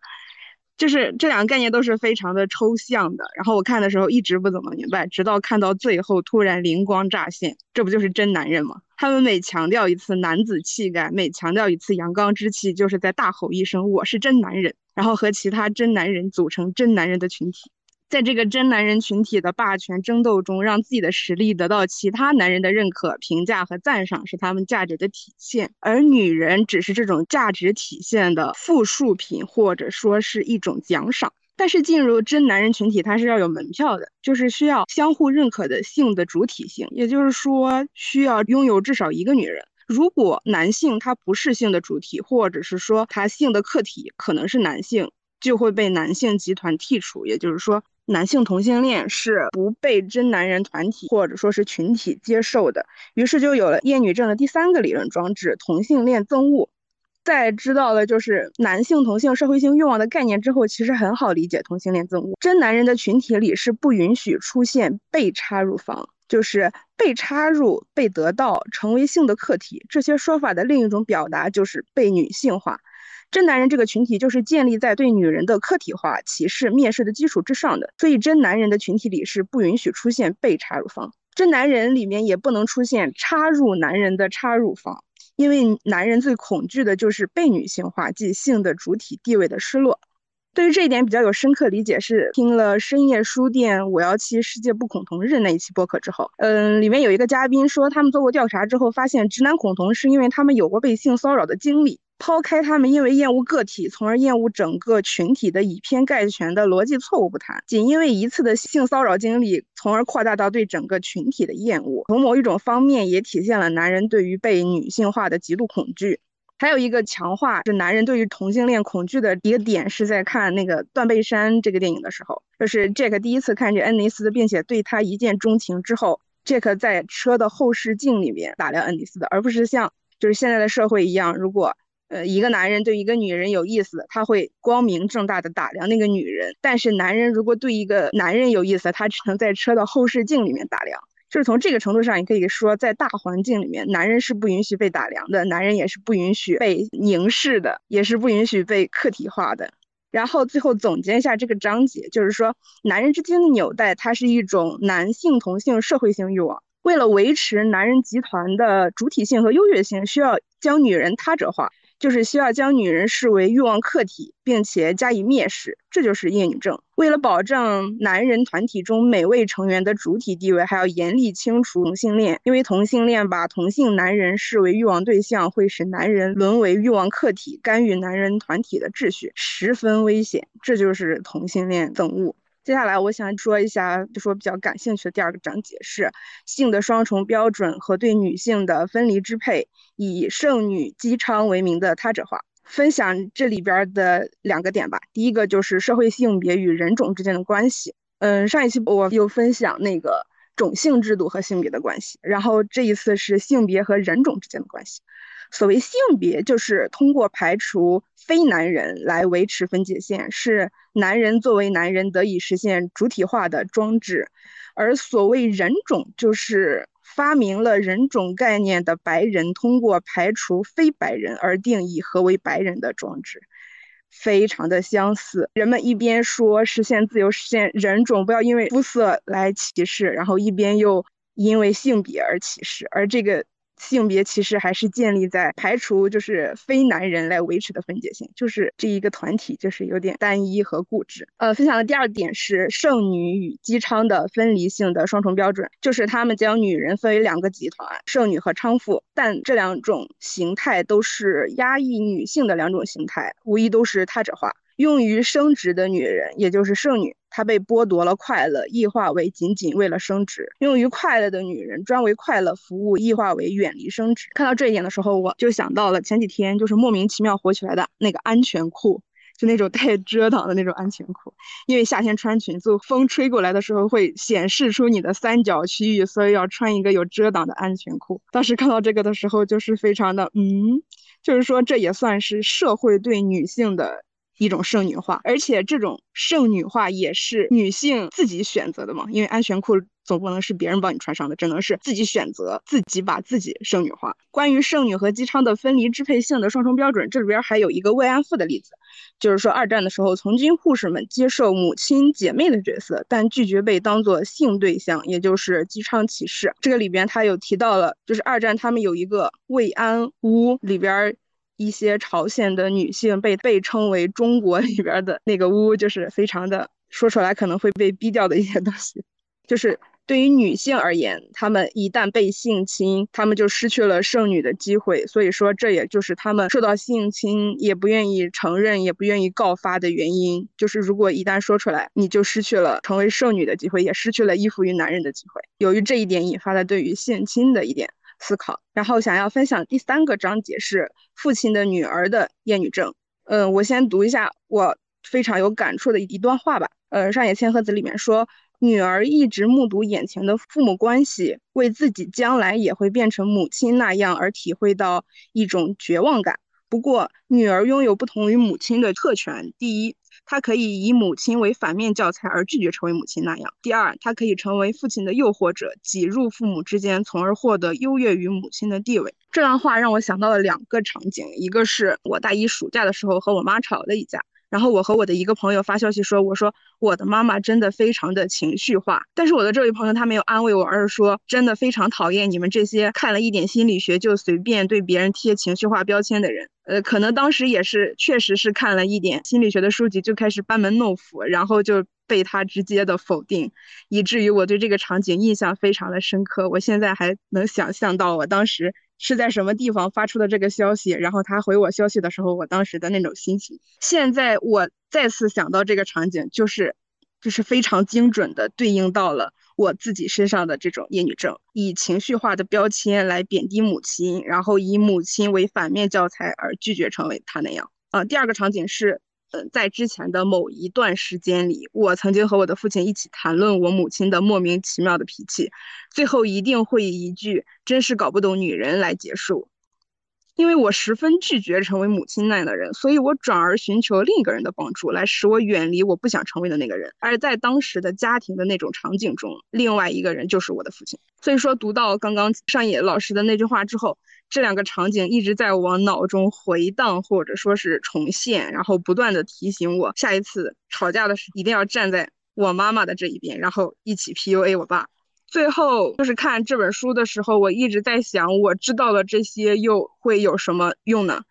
就是这两个概念都是非常的抽象的，然后我看的时候一直不怎么明白，直到看到最后突然灵光乍现，这不就是真男人吗？他们每强调一次男子气概，每强调一次阳刚之气，就是在大吼一声我是真男人，然后和其他真男人组成真男人的群体。在这个真男人群体的霸权争斗中，让自己的实力得到其他男人的认可、评价和赞赏，是他们价值的体现。而女人只是这种价值体现的附属品，或者说是一种奖赏。但是进入真男人群体，它是要有门票的，就是需要相互认可的性的主体性，也就是说，需要拥有至少一个女人。如果男性他不是性的主体，或者是说他性的客体可能是男性，就会被男性集团剔除，也就是说。男性同性恋是不被真男人团体或者说是群体接受的，于是就有了厌女症的第三个理论装置——同性恋憎恶。在知道了就是男性同性社会性欲望的概念之后，其实很好理解同性恋憎恶。真男人的群体里是不允许出现被插入方，就是被插入、被得到、成为性的客体。这些说法的另一种表达就是被女性化。真男人这个群体就是建立在对女人的客体化、歧视、蔑视的基础之上的，所以真男人的群体里是不允许出现被插入方，真男人里面也不能出现插入男人的插入方，因为男人最恐惧的就是被女性化，即性的主体地位的失落。对于这一点比较有深刻理解，是听了深夜书店五幺七世界不恐同日那一期播客之后，嗯，里面有一个嘉宾说，他们做过调查之后发现，直男恐同是因为他们有过被性骚扰的经历。抛开他们因为厌恶个体，从而厌恶整个群体的以偏概全的逻辑错误不谈，仅因为一次的性骚扰经历，从而扩大到对整个群体的厌恶，从某一种方面也体现了男人对于被女性化的极度恐惧。还有一个强化是男人对于同性恋恐惧的一个点，是在看那个《断背山》这个电影的时候，就是 Jack 第一次看见恩尼斯，并且对他一见钟情之后，Jack 在车的后视镜里面打量恩尼斯的，而不是像就是现在的社会一样，如果呃一个男人对一个女人有意思，他会光明正大的打量那个女人，但是男人如果对一个男人有意思，他只能在车的后视镜里面打量。就是从这个程度上，你可以说，在大环境里面，男人是不允许被打量的，男人也是不允许被凝视的，也是不允许被客体化的。然后最后总结一下这个章节，就是说，男人之间的纽带，它是一种男性同性社会性欲望。为了维持男人集团的主体性和优越性，需要将女人他者化。就是需要将女人视为欲望客体，并且加以蔑视，这就是厌女症。为了保证男人团体中每位成员的主体地位，还要严厉清除同性恋，因为同性恋把同性男人视为欲望对象，会使男人沦为欲望客体，干预男人团体的秩序，十分危险。这就是同性恋憎恶。接下来我想说一下，就说比较感兴趣的第二个章节是性的双重标准和对女性的分离支配，以剩女姬昌为名的他者化。分享这里边的两个点吧。第一个就是社会性别与人种之间的关系。嗯，上一期我有分享那个种姓制度和性别的关系，然后这一次是性别和人种之间的关系。所谓性别，就是通过排除非男人来维持分界线，是男人作为男人得以实现主体化的装置；而所谓人种，就是发明了人种概念的白人，通过排除非白人而定义何为白人的装置，非常的相似。人们一边说实现自由、实现人种，不要因为肤色来歧视，然后一边又因为性别而歧视，而这个。性别其实还是建立在排除就是非男人来维持的分界线，就是这一个团体就是有点单一和固执。呃，分享的第二点是剩女与姬昌的分离性的双重标准，就是他们将女人分为两个集团，剩女和娼妇，但这两种形态都是压抑女性的两种形态，无疑都是他者化。用于生殖的女人，也就是剩女，她被剥夺了快乐，异化为仅仅为了生殖；用于快乐的女人，专为快乐服务，异化为远离生殖。看到这一点的时候，我就想到了前几天就是莫名其妙火起来的那个安全裤，就那种带遮挡的那种安全裤。因为夏天穿裙子，风吹过来的时候会显示出你的三角区域，所以要穿一个有遮挡的安全裤。当时看到这个的时候，就是非常的嗯，就是说这也算是社会对女性的。一种剩女化，而且这种剩女化也是女性自己选择的嘛？因为安全裤总不能是别人帮你穿上的，只能是自己选择，自己把自己剩女化。关于剩女和姬昌的分离支配性的双重标准，这里边还有一个慰安妇的例子，就是说二战的时候，从军护士们接受母亲姐妹的角色，但拒绝被当做性对象，也就是姬昌骑士。这个里边他有提到了，就是二战他们有一个慰安屋里边。一些朝鲜的女性被被称为中国里边的那个屋，就是非常的说出来可能会被逼掉的一些东西。就是对于女性而言，她们一旦被性侵，她们就失去了剩女的机会。所以说，这也就是她们受到性侵也不愿意承认、也不愿意告发的原因。就是如果一旦说出来，你就失去了成为剩女的机会，也失去了依附于男人的机会。由于这一点引发了对于性侵的一点。思考，然后想要分享第三个章节是父亲的女儿的厌女症。嗯，我先读一下我非常有感触的一段话吧。呃，上野千鹤子里面说，女儿一直目睹眼前的父母关系，为自己将来也会变成母亲那样而体会到一种绝望感。不过，女儿拥有不同于母亲的特权。第一，她可以以母亲为反面教材而拒绝成为母亲那样；第二，她可以成为父亲的诱惑者，挤入父母之间，从而获得优越于母亲的地位。这段话让我想到了两个场景：一个是我大一暑假的时候和我妈吵了一架，然后我和我的一个朋友发消息说，我说我的妈妈真的非常的情绪化。但是我的这位朋友他没有安慰我，而是说真的非常讨厌你们这些看了一点心理学就随便对别人贴情绪化标签的人。呃，可能当时也是确实是看了一点心理学的书籍，就开始班门弄斧，然后就被他直接的否定，以至于我对这个场景印象非常的深刻。我现在还能想象到我当时。是在什么地方发出的这个消息？然后他回我消息的时候，我当时的那种心情。现在我再次想到这个场景，就是，就是非常精准的对应到了我自己身上的这种厌女症，以情绪化的标签来贬低母亲，然后以母亲为反面教材而拒绝成为她那样。啊，第二个场景是。嗯，在之前的某一段时间里，我曾经和我的父亲一起谈论我母亲的莫名其妙的脾气，最后一定会以一句“真是搞不懂女人”来结束。因为我十分拒绝成为母亲那样的人，所以我转而寻求另一个人的帮助，来使我远离我不想成为的那个人。而在当时的家庭的那种场景中，另外一个人就是我的父亲。所以说，读到刚刚上野老师的那句话之后。这两个场景一直在我脑中回荡，或者说是重现，然后不断的提醒我，下一次吵架的时候一定要站在我妈妈的这一边，然后一起 PUA 我爸。最后就是看这本书的时候，我一直在想，我知道了这些又会有什么用呢？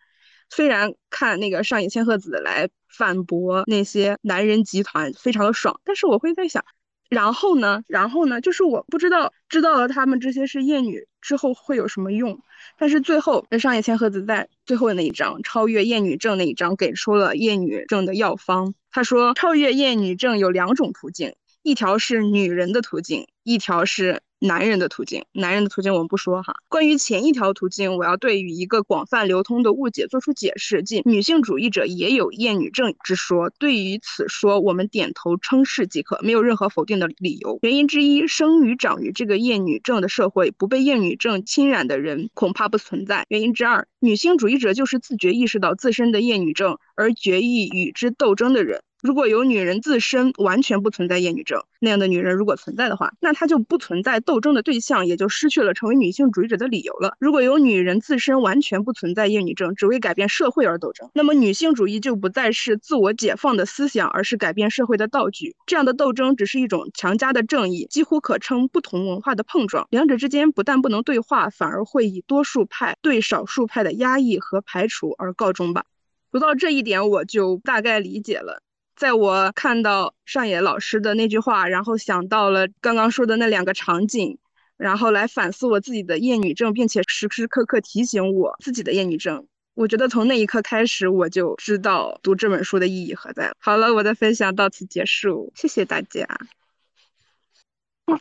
虽然看那个上野千鹤子来反驳那些男人集团非常的爽，但是我会在想。然后呢？然后呢？就是我不知道知道了他们这些是厌女之后会有什么用。但是最后，上野千鹤子在最后的那一章超越厌女症那一章给出了厌女症的药方。他说，超越厌女症有两种途径，一条是女人的途径，一条是。男人的途径，男人的途径我们不说哈。关于前一条途径，我要对于一个广泛流通的误解做出解释，即女性主义者也有厌女症之说。对于此说，我们点头称是即可，没有任何否定的理由。原因之一，生于长于这个厌女症的社会，不被厌女症侵染的人恐怕不存在。原因之二，女性主义者就是自觉意识到自身的厌女症而决意与之斗争的人。如果有女人自身完全不存在厌女症那样的女人，如果存在的话，那她就不存在斗争的对象，也就失去了成为女性主义者的理由了。如果有女人自身完全不存在厌女症，只为改变社会而斗争，那么女性主义就不再是自我解放的思想，而是改变社会的道具。这样的斗争只是一种强加的正义，几乎可称不同文化的碰撞。两者之间不但不能对话，反而会以多数派对少数派的压抑和排除而告终吧。读到这一点，我就大概理解了。在我看到上野老师的那句话，然后想到了刚刚说的那两个场景，然后来反思我自己的厌女症，并且时时刻刻提醒我自己的厌女症。我觉得从那一刻开始，我就知道读这本书的意义何在。好了，我的分享到此结束，谢谢大家。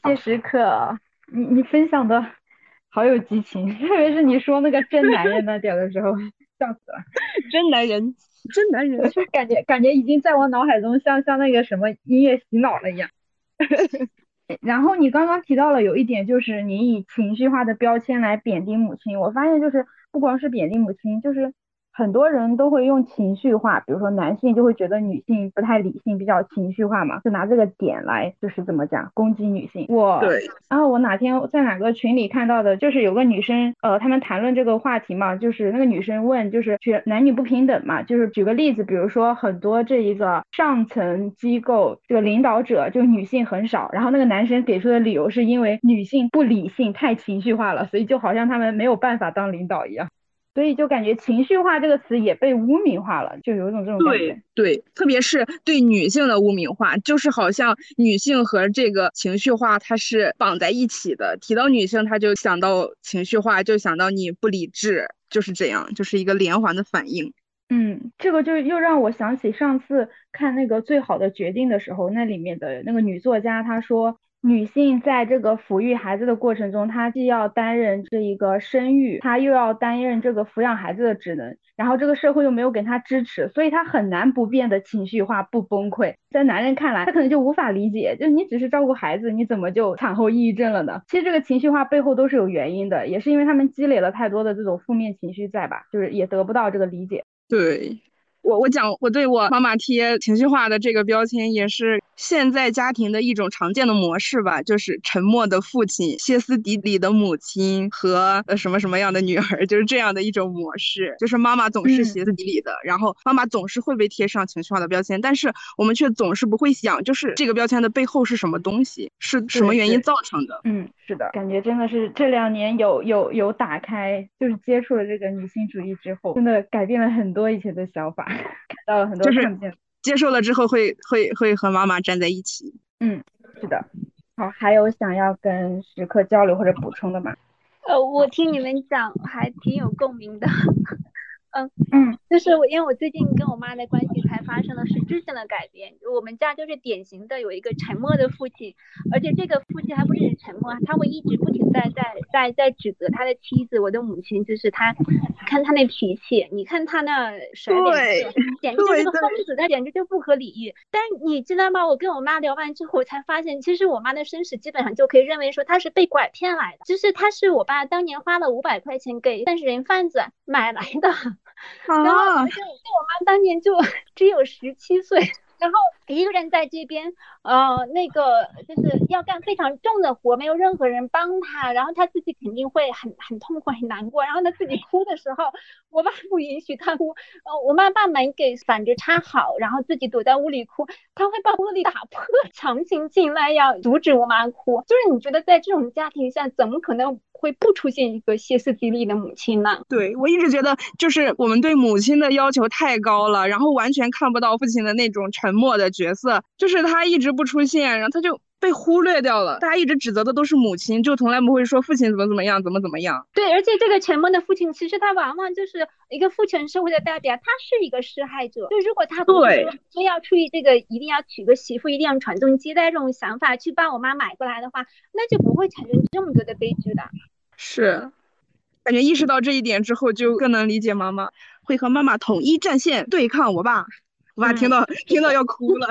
谢谢时刻，你你分享的好有激情，特别是你说那个真男人那点 <laughs> 的时候，笑死了，真男人。真男人，就感觉感觉已经在我脑海中像像那个什么音乐洗脑了一样。<laughs> 然后你刚刚提到了有一点，就是你以情绪化的标签来贬低母亲，我发现就是不光是贬低母亲，就是。很多人都会用情绪化，比如说男性就会觉得女性不太理性，比较情绪化嘛，就拿这个点来就是怎么讲攻击女性。我对，然后我哪天在哪个群里看到的，就是有个女生，呃，他们谈论这个话题嘛，就是那个女生问，就是觉男女不平等嘛，就是举个例子，比如说很多这一个上层机构这个领导者就女性很少，然后那个男生给出的理由是因为女性不理性，太情绪化了，所以就好像他们没有办法当领导一样。所以就感觉情绪化这个词也被污名化了，就有一种这种感觉。对对，特别是对女性的污名化，就是好像女性和这个情绪化它是绑在一起的。提到女性，他就想到情绪化，就想到你不理智，就是这样，就是一个连环的反应。嗯，这个就又让我想起上次看那个《最好的决定》的时候，那里面的那个女作家她说。女性在这个抚育孩子的过程中，她既要担任这一个生育，她又要担任这个抚养孩子的职能，然后这个社会又没有给她支持，所以她很难不变得情绪化、不崩溃。在男人看来，他可能就无法理解，就你只是照顾孩子，你怎么就产后抑郁症了呢？其实这个情绪化背后都是有原因的，也是因为他们积累了太多的这种负面情绪在吧，就是也得不到这个理解。对我，我讲我对我妈妈贴情绪化的这个标签也是。现在家庭的一种常见的模式吧，就是沉默的父亲、歇斯底里的母亲和呃什么什么样的女儿，<laughs> 就是这样的一种模式。就是妈妈总是歇斯底里的，然后妈妈总是会被贴上情绪化的标签，但是我们却总是不会想，就是这个标签的背后是什么东西，是什么原因造成的。嗯，是的，感觉真的是这两年有有有打开，就是接触了这个女性主义之后，真的改变了很多以前的想法，看到了很多看见。接受了之后会会会和妈妈站在一起。嗯，是的。好，还有想要跟时刻交流或者补充的吗？呃，我听你们讲还挺有共鸣的。嗯嗯，就是我，因为我最近跟我妈的关系才发生了实质性的改变。我们家就是典型的有一个沉默的父亲，而且这个父亲还不是沉默，他会一直不停在在在在指责他的妻子，我的母亲，就是他，看他那脾气，你看他那甩脸色，简直就是个疯子，他简直就不可理喻。但你知道吗？我跟我妈聊完之后，我才发现，其实我妈的身世基本上就可以认为说她是被拐骗来的，就是她是我爸当年花了五百块钱给但是人贩子买来的。<laughs> 然后，就就我妈当年就 <laughs> 只有十七岁，<laughs> 然后一个人在这边，呃，那个就是要干非常重的活，没有任何人帮她，然后她自己肯定会很很痛苦、很难过。然后她自己哭的时候，我爸不允许她哭，呃，我妈把门给反着插好，然后自己躲在屋里哭，她会把玻璃打破，强行进来要阻止我妈哭。就是你觉得在这种家庭下，怎么可能？会不出现一个歇斯底里的母亲呢？对我一直觉得，就是我们对母亲的要求太高了，然后完全看不到父亲的那种沉默的角色，就是他一直不出现，然后他就。被忽略掉了，大家一直指责的都是母亲，就从来不会说父亲怎么怎么样，怎么怎么样。对，而且这个沉默的父亲，其实他往往就是一个父权社会的代表，他是一个施害者。就如果他不说非要出于这个一定要娶个媳妇，一定要传宗接代这种想法去帮我妈买过来的话，那就不会产生这么多的悲剧的。是，感觉意识到这一点之后，就更能理解妈妈会和妈妈统一战线对抗我爸。我爸听到 <laughs> 听到要哭了。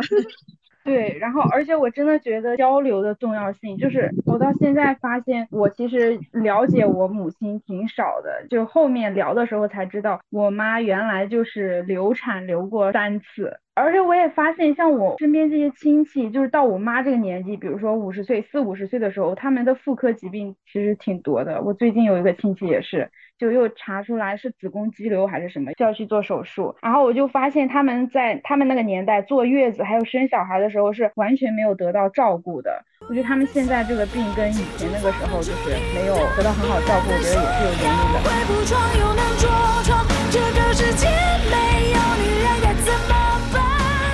对，然后而且我真的觉得交流的重要性，就是我到现在发现，我其实了解我母亲挺少的，就后面聊的时候才知道，我妈原来就是流产流过三次，而且我也发现，像我身边这些亲戚，就是到我妈这个年纪，比如说五十岁、四五十岁的时候，他们的妇科疾病其实挺多的。我最近有一个亲戚也是。就又查出来是子宫肌瘤还是什么，就要去做手术。然后我就发现他们在他们那个年代坐月子还有生小孩的时候是完全没有得到照顾的。我觉得他们现在这个病跟以前那个时候就是没有得到很好照顾，我觉得也是有原因的。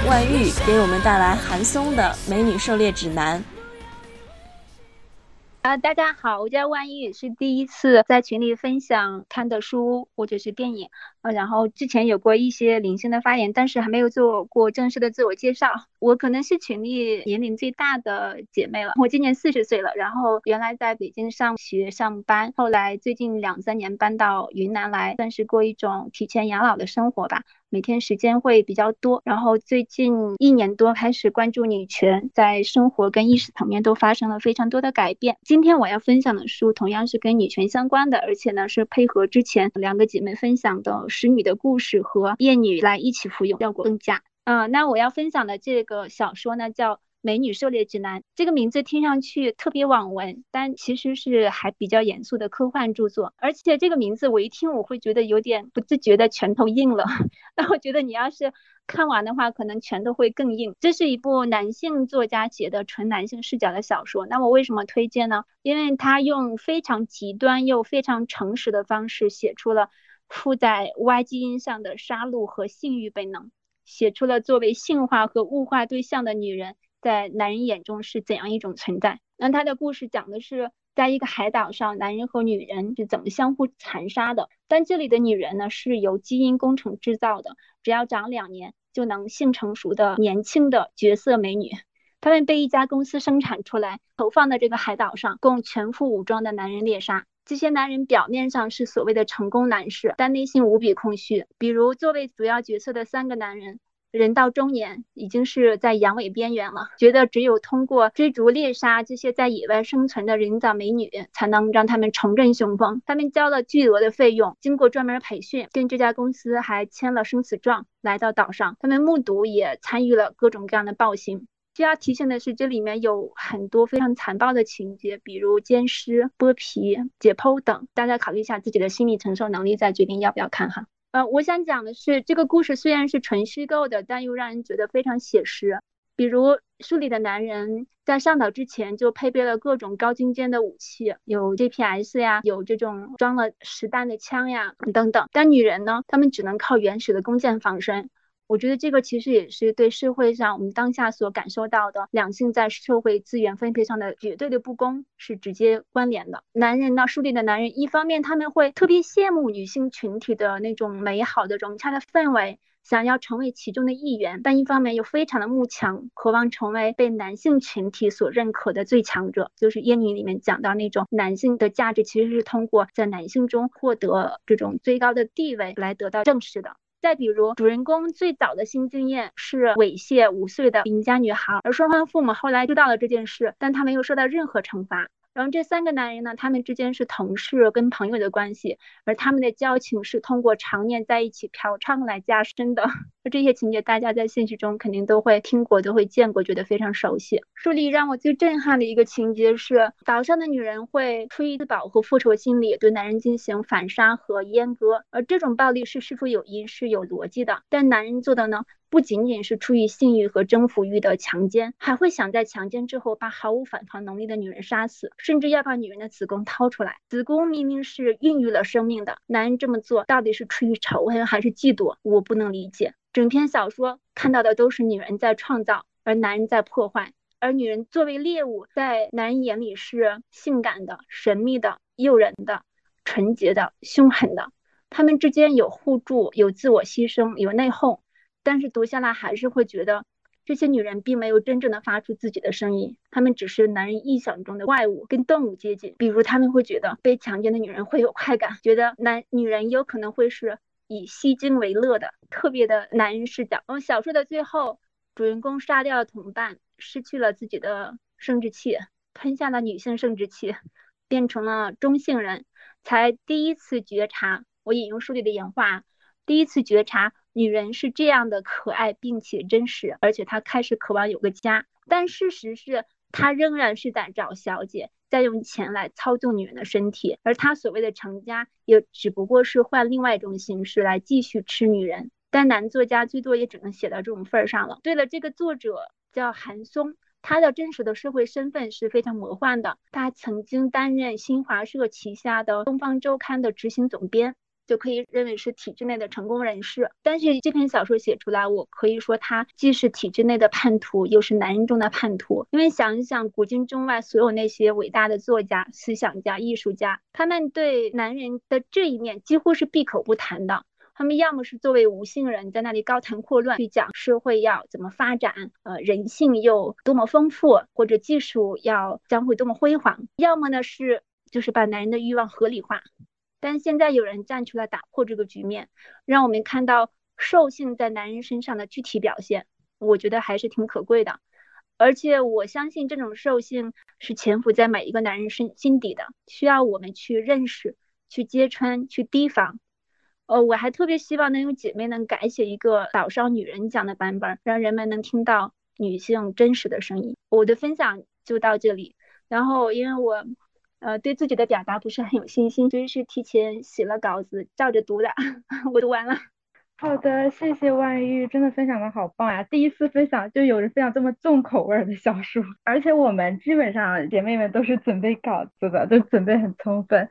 万玉给我们带来韩松的《美女狩猎指南》。啊，大家好，我叫万玉，是第一次在群里分享看的书或者是电影，呃，然后之前有过一些零星的发言，但是还没有做过正式的自我介绍。我可能是群里年龄最大的姐妹了，我今年四十岁了，然后原来在北京上学上班，后来最近两三年搬到云南来，算是过一种提前养老的生活吧。每天时间会比较多，然后最近一年多开始关注女权，在生活跟意识层面都发生了非常多的改变。今天我要分享的书同样是跟女权相关的，而且呢是配合之前两个姐妹分享的《使女的故事》和《厌女》来一起服用，效果更佳。嗯，那我要分享的这个小说呢叫。美女狩猎指南这个名字听上去特别网文，但其实是还比较严肃的科幻著作。而且这个名字我一听，我会觉得有点不自觉的拳头硬了。<laughs> 那我觉得你要是看完的话，可能拳头会更硬。这是一部男性作家写的纯男性视角的小说。那我为什么推荐呢？因为他用非常极端又非常诚实的方式写出了附在 Y 基因上的杀戮和性欲本能，写出了作为性化和物化对象的女人。在男人眼中是怎样一种存在？那他的故事讲的是，在一个海岛上，男人和女人是怎么相互残杀的。但这里的女人呢，是由基因工程制造的，只要长两年就能性成熟的年轻的绝色美女。她们被一家公司生产出来，投放在这个海岛上，供全副武装的男人猎杀。这些男人表面上是所谓的成功男士，但内心无比空虚。比如作为主要角色的三个男人。人到中年，已经是在阳痿边缘了，觉得只有通过追逐猎杀这些在野外生存的人造美女，才能让他们重振雄风。他们交了巨额的费用，经过专门培训，跟这家公司还签了生死状，来到岛上。他们目睹也参与了各种各样的暴行。需要提醒的是，这里面有很多非常残暴的情节，比如奸尸、剥皮、解剖等，大家考虑一下自己的心理承受能力，再决定要不要看哈。呃，我想讲的是，这个故事虽然是纯虚构的，但又让人觉得非常写实。比如书里的男人在上岛之前就配备了各种高精尖的武器，有 GPS 呀，有这种装了实弹的枪呀等等。但女人呢，她们只能靠原始的弓箭防身。我觉得这个其实也是对社会上我们当下所感受到的两性在社会资源分配上的绝对的不公是直接关联的。男人呢，书里的男人，一方面他们会特别羡慕女性群体的那种美好的融洽的氛围，想要成为其中的一员；但一方面又非常的慕强，渴望成为被男性群体所认可的最强者。就是《艳女》里面讲到那种男性的价值其实是通过在男性中获得这种最高的地位来得到证实的。再比如，主人公最早的性经验是猥亵五岁的邻家女孩，而双方父母后来知道了这件事，但他没有受到任何惩罚。然后这三个男人呢，他们之间是同事跟朋友的关系，而他们的交情是通过常年在一起嫖娼来加深的。这些情节大家在现实中肯定都会听过，都会见过，觉得非常熟悉。书里让我最震撼的一个情节是，岛上的女人会出于自保和复仇心理，对男人进行反杀和阉割，而这种暴力是是否有因是有逻辑的。但男人做的呢？不仅仅是出于性欲和征服欲的强奸，还会想在强奸之后把毫无反抗能力的女人杀死，甚至要把女人的子宫掏出来。子宫明明是孕育了生命的，男人这么做到底是出于仇恨还是嫉妒？我不能理解。整篇小说看到的都是女人在创造，而男人在破坏。而女人作为猎物，在男人眼里是性感的、神秘的、诱人的、纯洁的、凶狠的。他们之间有互助，有自我牺牲，有内讧。但是读下来还是会觉得，这些女人并没有真正的发出自己的声音，她们只是男人臆想中的怪物，跟动物接近。比如他们会觉得被强奸的女人会有快感，觉得男女人有可能会是以吸精为乐的，特别的男人视角。嗯，小说的最后，主人公杀掉了同伴，失去了自己的生殖器，吞下了女性生殖器，变成了中性人，才第一次觉察。我引用书里的原话，第一次觉察。女人是这样的可爱并且真实，而且她开始渴望有个家。但事实是，她仍然是在找小姐，在用钱来操纵女人的身体。而她所谓的成家，也只不过是换另外一种形式来继续吃女人。但男作家最多也只能写到这种份儿上了。对了，这个作者叫韩松，他的真实的社会身份是非常魔幻的。他曾经担任新华社旗下的《东方周刊》的执行总编。就可以认为是体制内的成功人士，但是这篇小说写出来，我可以说他既是体制内的叛徒，又是男人中的叛徒。因为想一想，古今中外所有那些伟大的作家、思想家、艺术家，他们对男人的这一面几乎是闭口不谈的。他们要么是作为无性人在那里高谈阔论，去讲社会要怎么发展，呃，人性又多么丰富，或者技术要将会多么辉煌；要么呢是就是把男人的欲望合理化。但现在有人站出来打破这个局面，让我们看到兽性在男人身上的具体表现，我觉得还是挺可贵的。而且我相信这种兽性是潜伏在每一个男人身心底的，需要我们去认识、去揭穿、去提防。呃，我还特别希望能有姐妹能改写一个岛上女人讲的版本，让人们能听到女性真实的声音。我的分享就到这里，然后因为我。呃，对自己的表达不是很有信心，所以是提前写了稿子，照着读的。<laughs> 我读完了。好的，谢谢万玉，真的分享的好棒呀！第一次分享就有人分享这么重口味的小说，而且我们基本上姐妹们都是准备稿子的，都准备很充分。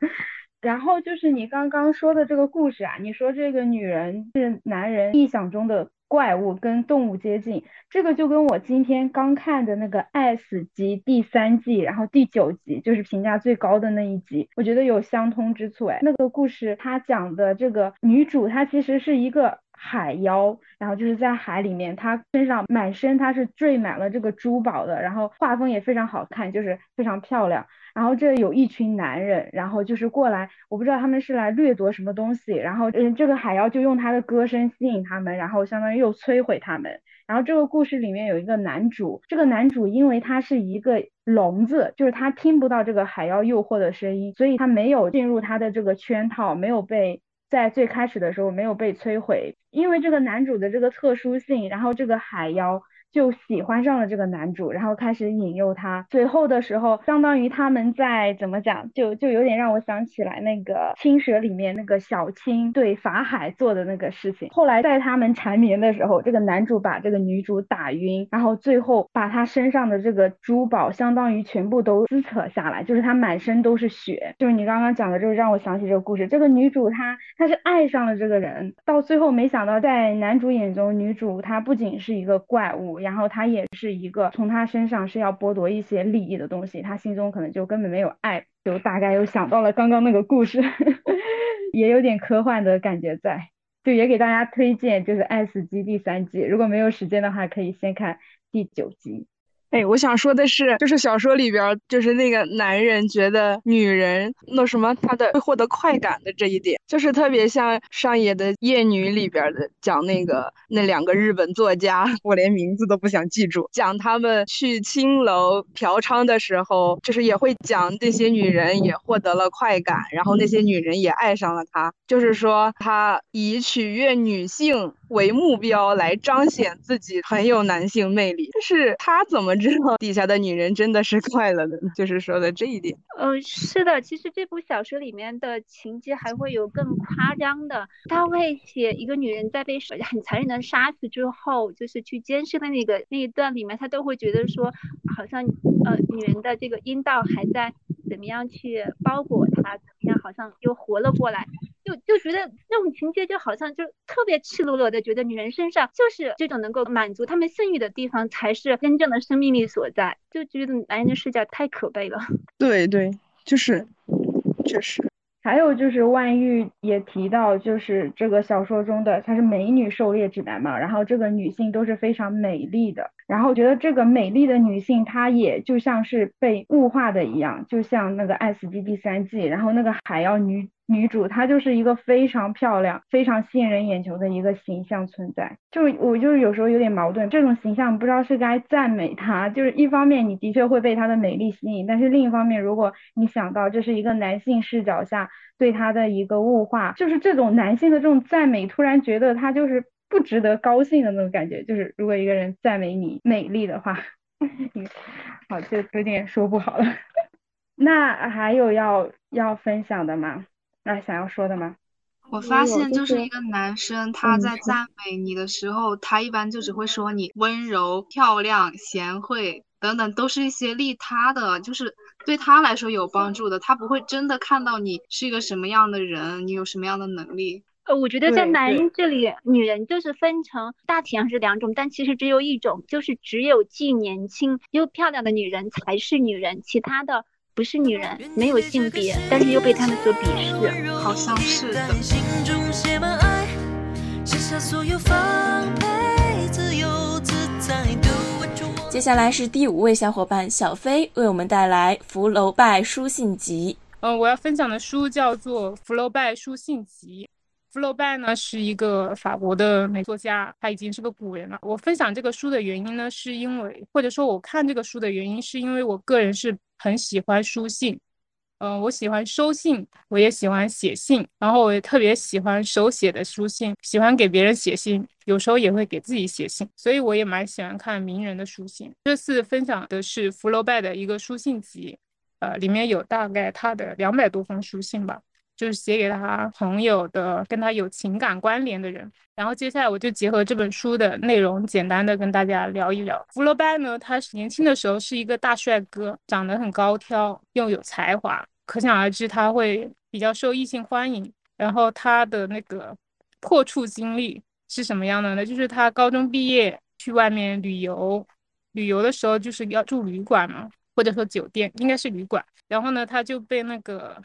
然后就是你刚刚说的这个故事啊，你说这个女人是男人臆想中的。怪物跟动物接近，这个就跟我今天刚看的那个《S》级》第三季，然后第九集就是评价最高的那一集，我觉得有相通之处。哎，那个故事它讲的这个女主，她其实是一个海妖，然后就是在海里面，她身上满身她是缀满了这个珠宝的，然后画风也非常好看，就是非常漂亮。然后这有一群男人，然后就是过来，我不知道他们是来掠夺什么东西。然后，嗯，这个海妖就用他的歌声吸引他们，然后相当于又摧毁他们。然后这个故事里面有一个男主，这个男主因为他是一个聋子，就是他听不到这个海妖诱惑的声音，所以他没有进入他的这个圈套，没有被在最开始的时候没有被摧毁。因为这个男主的这个特殊性，然后这个海妖。就喜欢上了这个男主，然后开始引诱他。最后的时候，相当于他们在怎么讲，就就有点让我想起来那个青蛇里面那个小青对法海做的那个事情。后来在他们缠绵的时候，这个男主把这个女主打晕，然后最后把他身上的这个珠宝相当于全部都撕扯下来，就是他满身都是血。就是你刚刚讲的就是，让我想起这个故事。这个女主她她是爱上了这个人，到最后没想到在男主眼中，女主她不仅是一个怪物。然后他也是一个从他身上是要剥夺一些利益的东西，他心中可能就根本没有爱，就大概又想到了刚刚那个故事，<laughs> 也有点科幻的感觉在，就也给大家推荐就是《爱死机》第三季，如果没有时间的话，可以先看第九集。哎，我想说的是，就是小说里边，就是那个男人觉得女人那什么，他的会获得快感的这一点，就是特别像上野的《夜女》里边的讲那个那两个日本作家，我连名字都不想记住，讲他们去青楼嫖娼的时候，就是也会讲这些女人也获得了快感，然后那些女人也爱上了他，就是说他以取悦女性。为目标来彰显自己很有男性魅力，但是他怎么知道底下的女人真的是快乐的呢？就是说的这一点。嗯，是的，其实这部小说里面的情节还会有更夸张的，他会写一个女人在被很残忍的杀死之后，就是去监视的那个那一段里面，他都会觉得说，好像呃女人的这个阴道还在怎么样去包裹她，怎么样好像又活了过来。就就觉得那种情节就好像就特别赤裸裸的，觉得女人身上就是这种能够满足他们性欲的地方才是真正的生命力所在，就觉得男人的视角太可悲了。<laughs> 对对，就是，确实。还有就是万玉也提到，就是这个小说中的她是美女狩猎指南嘛，然后这个女性都是非常美丽的，然后觉得这个美丽的女性她也就像是被物化的一样，就像那个《爱死机》第三季，然后那个海妖女。女主她就是一个非常漂亮、非常吸引人眼球的一个形象存在，就我就是有时候有点矛盾，这种形象不知道是该赞美她，就是一方面你的确会被她的美丽吸引，但是另一方面，如果你想到这是一个男性视角下对她的一个物化，就是这种男性的这种赞美，突然觉得他就是不值得高兴的那种感觉，就是如果一个人赞美你美丽的话，好就有点说不好了。<laughs> 那还有要要分享的吗？那想要说的吗？我发现就是一个男生，他在赞美你的时候，他一般就只会说你温柔、漂亮、贤惠等等，都是一些利他的，就是对他来说有帮助的。他不会真的看到你是一个什么样的人，你有什么样的能力。呃，我觉得在男人这里，女人就是分成大体上是两种，但其实只有一种，就是只有既年轻又漂亮的女人才是女人，其他的。不是女人，没有性别，但是又被他们所鄙视，好像是的。接下来是第五位小伙伴小飞为我们带来《福楼拜书信集》。嗯，我要分享的书叫做《福楼拜书信集》。福楼拜呢是一个法国的美作家，他已经是个古人了。我分享这个书的原因呢，是因为或者说我看这个书的原因，是因为我个人是很喜欢书信。嗯，我喜欢收信，我也喜欢写信，然后我也特别喜欢手写的书信，喜欢给别人写信，有时候也会给自己写信，所以我也蛮喜欢看名人的书信。这次分享的是福楼拜的一个书信集，呃，里面有大概他的两百多封书信吧。就是写给他朋友的，跟他有情感关联的人。然后接下来我就结合这本书的内容，简单的跟大家聊一聊。福楼拜呢，他年轻的时候是一个大帅哥，长得很高挑，又有才华，可想而知他会比较受异性欢迎。然后他的那个破处经历是什么样的呢？就是他高中毕业去外面旅游，旅游的时候就是要住旅馆嘛，或者说酒店，应该是旅馆。然后呢，他就被那个。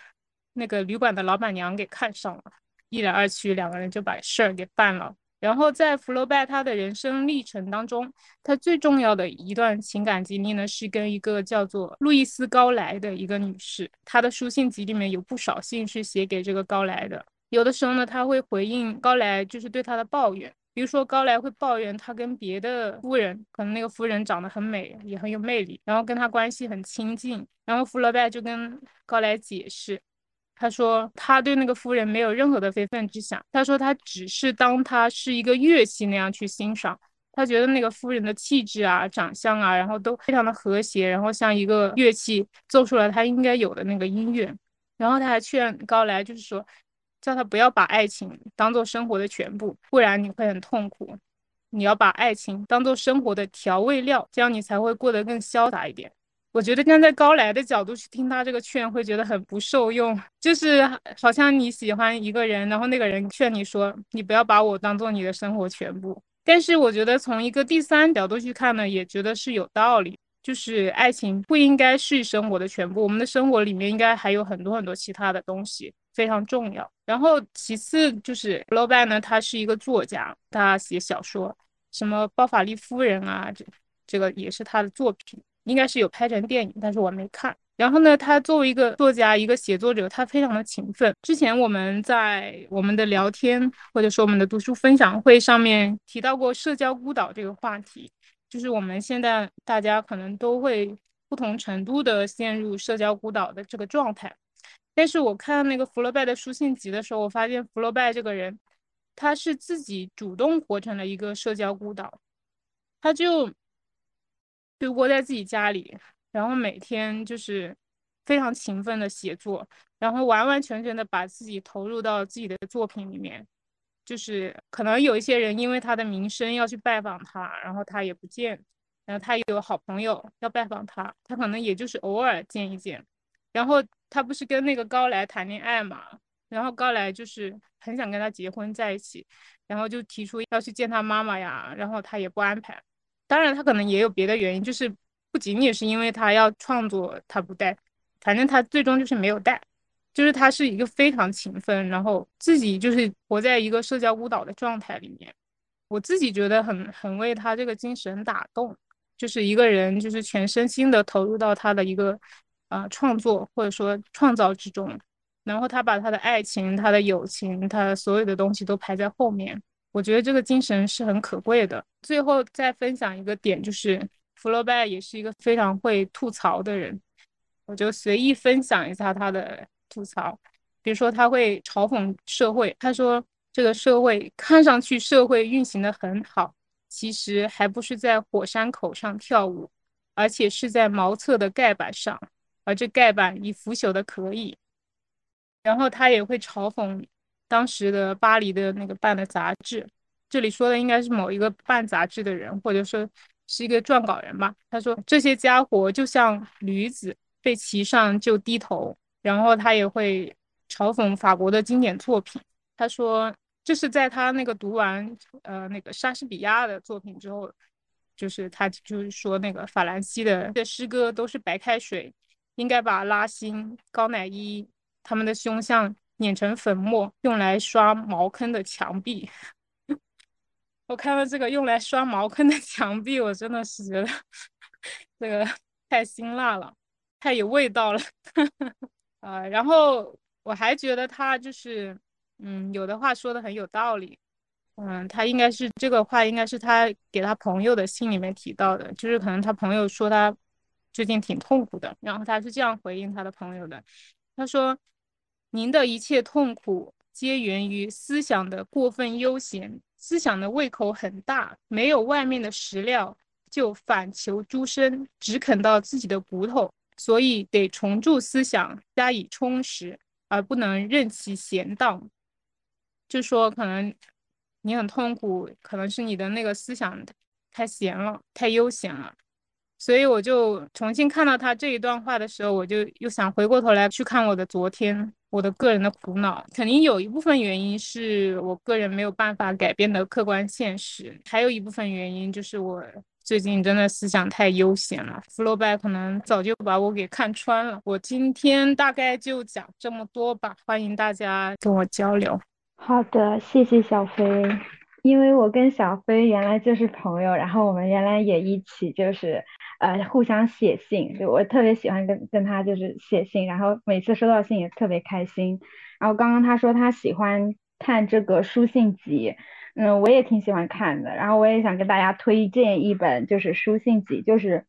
那个旅馆的老板娘给看上了，一来二去，两个人就把事儿给办了。然后在福楼拜他的人生历程当中，他最重要的一段情感经历呢，是跟一个叫做路易斯高莱的一个女士。他的书信集里面有不少信是写给这个高莱的。有的时候呢，他会回应高莱，就是对他的抱怨。比如说高莱会抱怨他跟别的夫人，可能那个夫人长得很美，也很有魅力，然后跟他关系很亲近。然后福楼拜就跟高莱解释。他说，他对那个夫人没有任何的非分之想。他说，他只是当他是一个乐器那样去欣赏。他觉得那个夫人的气质啊、长相啊，然后都非常的和谐，然后像一个乐器奏出了他应该有的那个音乐。然后他还劝高莱，就是说，叫他不要把爱情当做生活的全部，不然你会很痛苦。你要把爱情当做生活的调味料，这样你才会过得更潇洒一点。我觉得站在高莱的角度去听他这个劝，会觉得很不受用。就是好像你喜欢一个人，然后那个人劝你说，你不要把我当做你的生活全部。但是我觉得从一个第三角度去看呢，也觉得是有道理。就是爱情不应该是生活的全部，我们的生活里面应该还有很多很多其他的东西非常重要。然后其次就是弗洛拜呢，他是一个作家，他写小说，什么《包法利夫人》啊，这这个也是他的作品，应该是有拍成电影，但是我没看。然后呢，他作为一个作家，一个写作者，他非常的勤奋。之前我们在我们的聊天或者说我们的读书分享会上面提到过社交孤岛这个话题，就是我们现在大家可能都会不同程度的陷入社交孤岛的这个状态。但是我看那个福楼拜的书信集的时候，我发现福楼拜这个人，他是自己主动活成了一个社交孤岛，他就就窝在自己家里。然后每天就是非常勤奋的写作，然后完完全全的把自己投入到自己的作品里面。就是可能有一些人因为他的名声要去拜访他，然后他也不见。然后他有好朋友要拜访他，他可能也就是偶尔见一见。然后他不是跟那个高莱谈恋爱嘛？然后高莱就是很想跟他结婚在一起，然后就提出要去见他妈妈呀，然后他也不安排。当然他可能也有别的原因，就是。不仅仅是因为他要创作，他不带，反正他最终就是没有带，就是他是一个非常勤奋，然后自己就是活在一个社交舞蹈的状态里面。我自己觉得很很为他这个精神打动，就是一个人就是全身心的投入到他的一个啊创作或者说创造之中，然后他把他的爱情、他的友情、他所有的东西都排在后面。我觉得这个精神是很可贵的。最后再分享一个点就是。福楼拜也是一个非常会吐槽的人，我就随意分享一下他的吐槽。比如说，他会嘲讽社会，他说：“这个社会看上去社会运行的很好，其实还不是在火山口上跳舞，而且是在茅厕的盖板上，而这盖板已腐朽的可以。”然后他也会嘲讽当时的巴黎的那个办的杂志，这里说的应该是某一个办杂志的人，或者说。是一个撰稿人吧，他说这些家伙就像驴子，被骑上就低头。然后他也会嘲讽法国的经典作品。他说这是在他那个读完呃那个莎士比亚的作品之后，就是他就是说那个法兰西的的诗歌都是白开水，应该把拉辛、高乃伊他们的胸像碾成粉末，用来刷茅坑的墙壁。<laughs> 我看到这个用来刷茅坑的墙壁，我真的是觉得这个太辛辣了，太有味道了。<laughs> 呃，然后我还觉得他就是，嗯，有的话说的很有道理。嗯，他应该是这个话应该是他给他朋友的信里面提到的，就是可能他朋友说他最近挺痛苦的，然后他是这样回应他的朋友的，他说：“您的一切痛苦皆源于思想的过分悠闲。”思想的胃口很大，没有外面的食料，就反求诸生，只啃到自己的骨头，所以得重铸思想，加以充实，而不能任其闲荡。就说可能你很痛苦，可能是你的那个思想太闲了，太悠闲了。所以我就重新看到他这一段话的时候，我就又想回过头来去看我的昨天。我的个人的苦恼，肯定有一部分原因是我个人没有办法改变的客观现实，还有一部分原因就是我最近真的思想太悠闲了。福楼拜可能早就把我给看穿了。我今天大概就讲这么多吧，欢迎大家跟我交流。好的，谢谢小飞。因为我跟小飞原来就是朋友，然后我们原来也一起就是呃互相写信，就我特别喜欢跟跟他就是写信，然后每次收到信也特别开心。然后刚刚他说他喜欢看这个书信集，嗯，我也挺喜欢看的。然后我也想跟大家推荐一本就是书信集，就是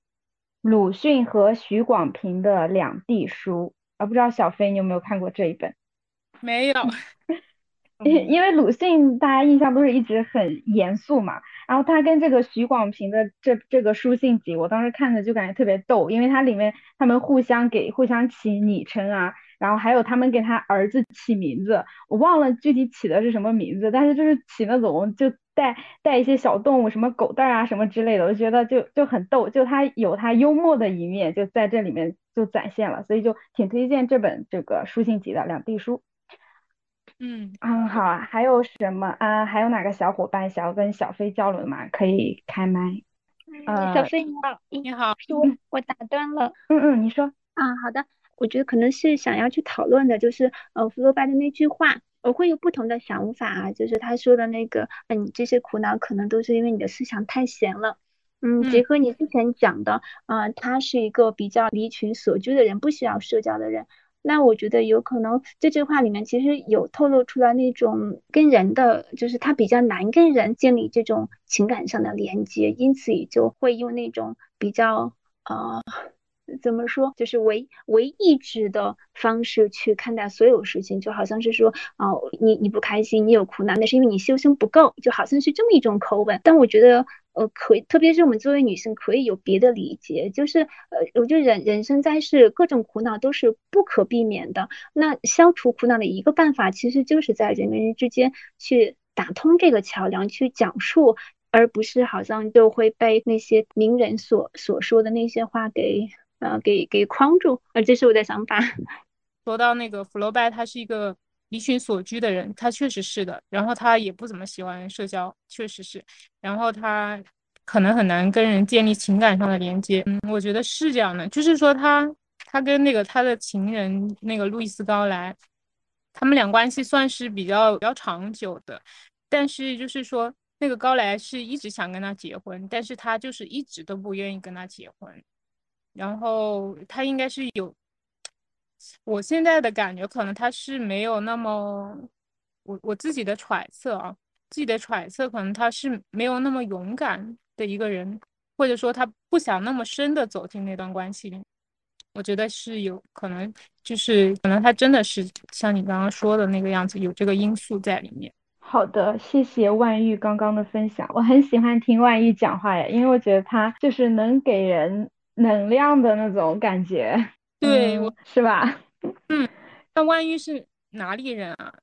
鲁迅和许广平的两地书啊，不知道小飞你有没有看过这一本？没有。<laughs> 因因为鲁迅大家印象都是一直很严肃嘛，然后他跟这个许广平的这这个书信集，我当时看着就感觉特别逗，因为它里面他们互相给互相起昵称啊，然后还有他们给他儿子起名字，我忘了具体起的是什么名字，但是就是起那种就带带一些小动物，什么狗蛋儿啊什么之类的，我觉得就就很逗，就他有他幽默的一面，就在这里面就展现了，所以就挺推荐这本这个书信集的两地书。嗯嗯，好啊，还有什么啊？还有哪个小伙伴想要跟小飞交流的吗？可以开麦。嗯，小飞你好，你好，是我我打断了。嗯嗯，你说。啊，好的，我觉得可能是想要去讨论的，就是呃福楼拜的那句话，我会有不同的想法啊，就是他说的那个，嗯，你这些苦恼可能都是因为你的思想太闲了。嗯，结合你之前讲的，啊，他是一个比较离群所居的人，不需要社交的人。那我觉得有可能这句话里面其实有透露出来那种跟人的，就是他比较难跟人建立这种情感上的连接，因此也就会用那种比较呃怎么说，就是唯唯意志的方式去看待所有事情，就好像是说哦，你你不开心，你有苦难，那是因为你修行不够，就好像是这么一种口吻。但我觉得。呃，可以，特别是我们作为女性，可以有别的理解，就是呃，我觉得人人生在世，各种苦恼都是不可避免的。那消除苦恼的一个办法，其实就是在人跟人之间去打通这个桥梁，去讲述，而不是好像就会被那些名人所所说的那些话给呃给给框住。呃，这是我的想法。说到那个福楼拜，他是一个。离群所居的人，他确实是的。然后他也不怎么喜欢社交，确实是。然后他可能很难跟人建立情感上的连接。嗯，我觉得是这样的。就是说他他跟那个他的情人那个路易斯高莱，他们俩关系算是比较比较长久的。但是就是说那个高莱是一直想跟他结婚，但是他就是一直都不愿意跟他结婚。然后他应该是有。我现在的感觉可能他是没有那么，我我自己的揣测啊，自己的揣测可能他是没有那么勇敢的一个人，或者说他不想那么深的走进那段关系。我觉得是有可能，就是可能他真的是像你刚刚说的那个样子，有这个因素在里面。好的，谢谢万玉刚刚的分享，我很喜欢听万玉讲话呀，因为我觉得他就是能给人能量的那种感觉。对，我是吧？<laughs> 嗯，那万一是哪里人啊？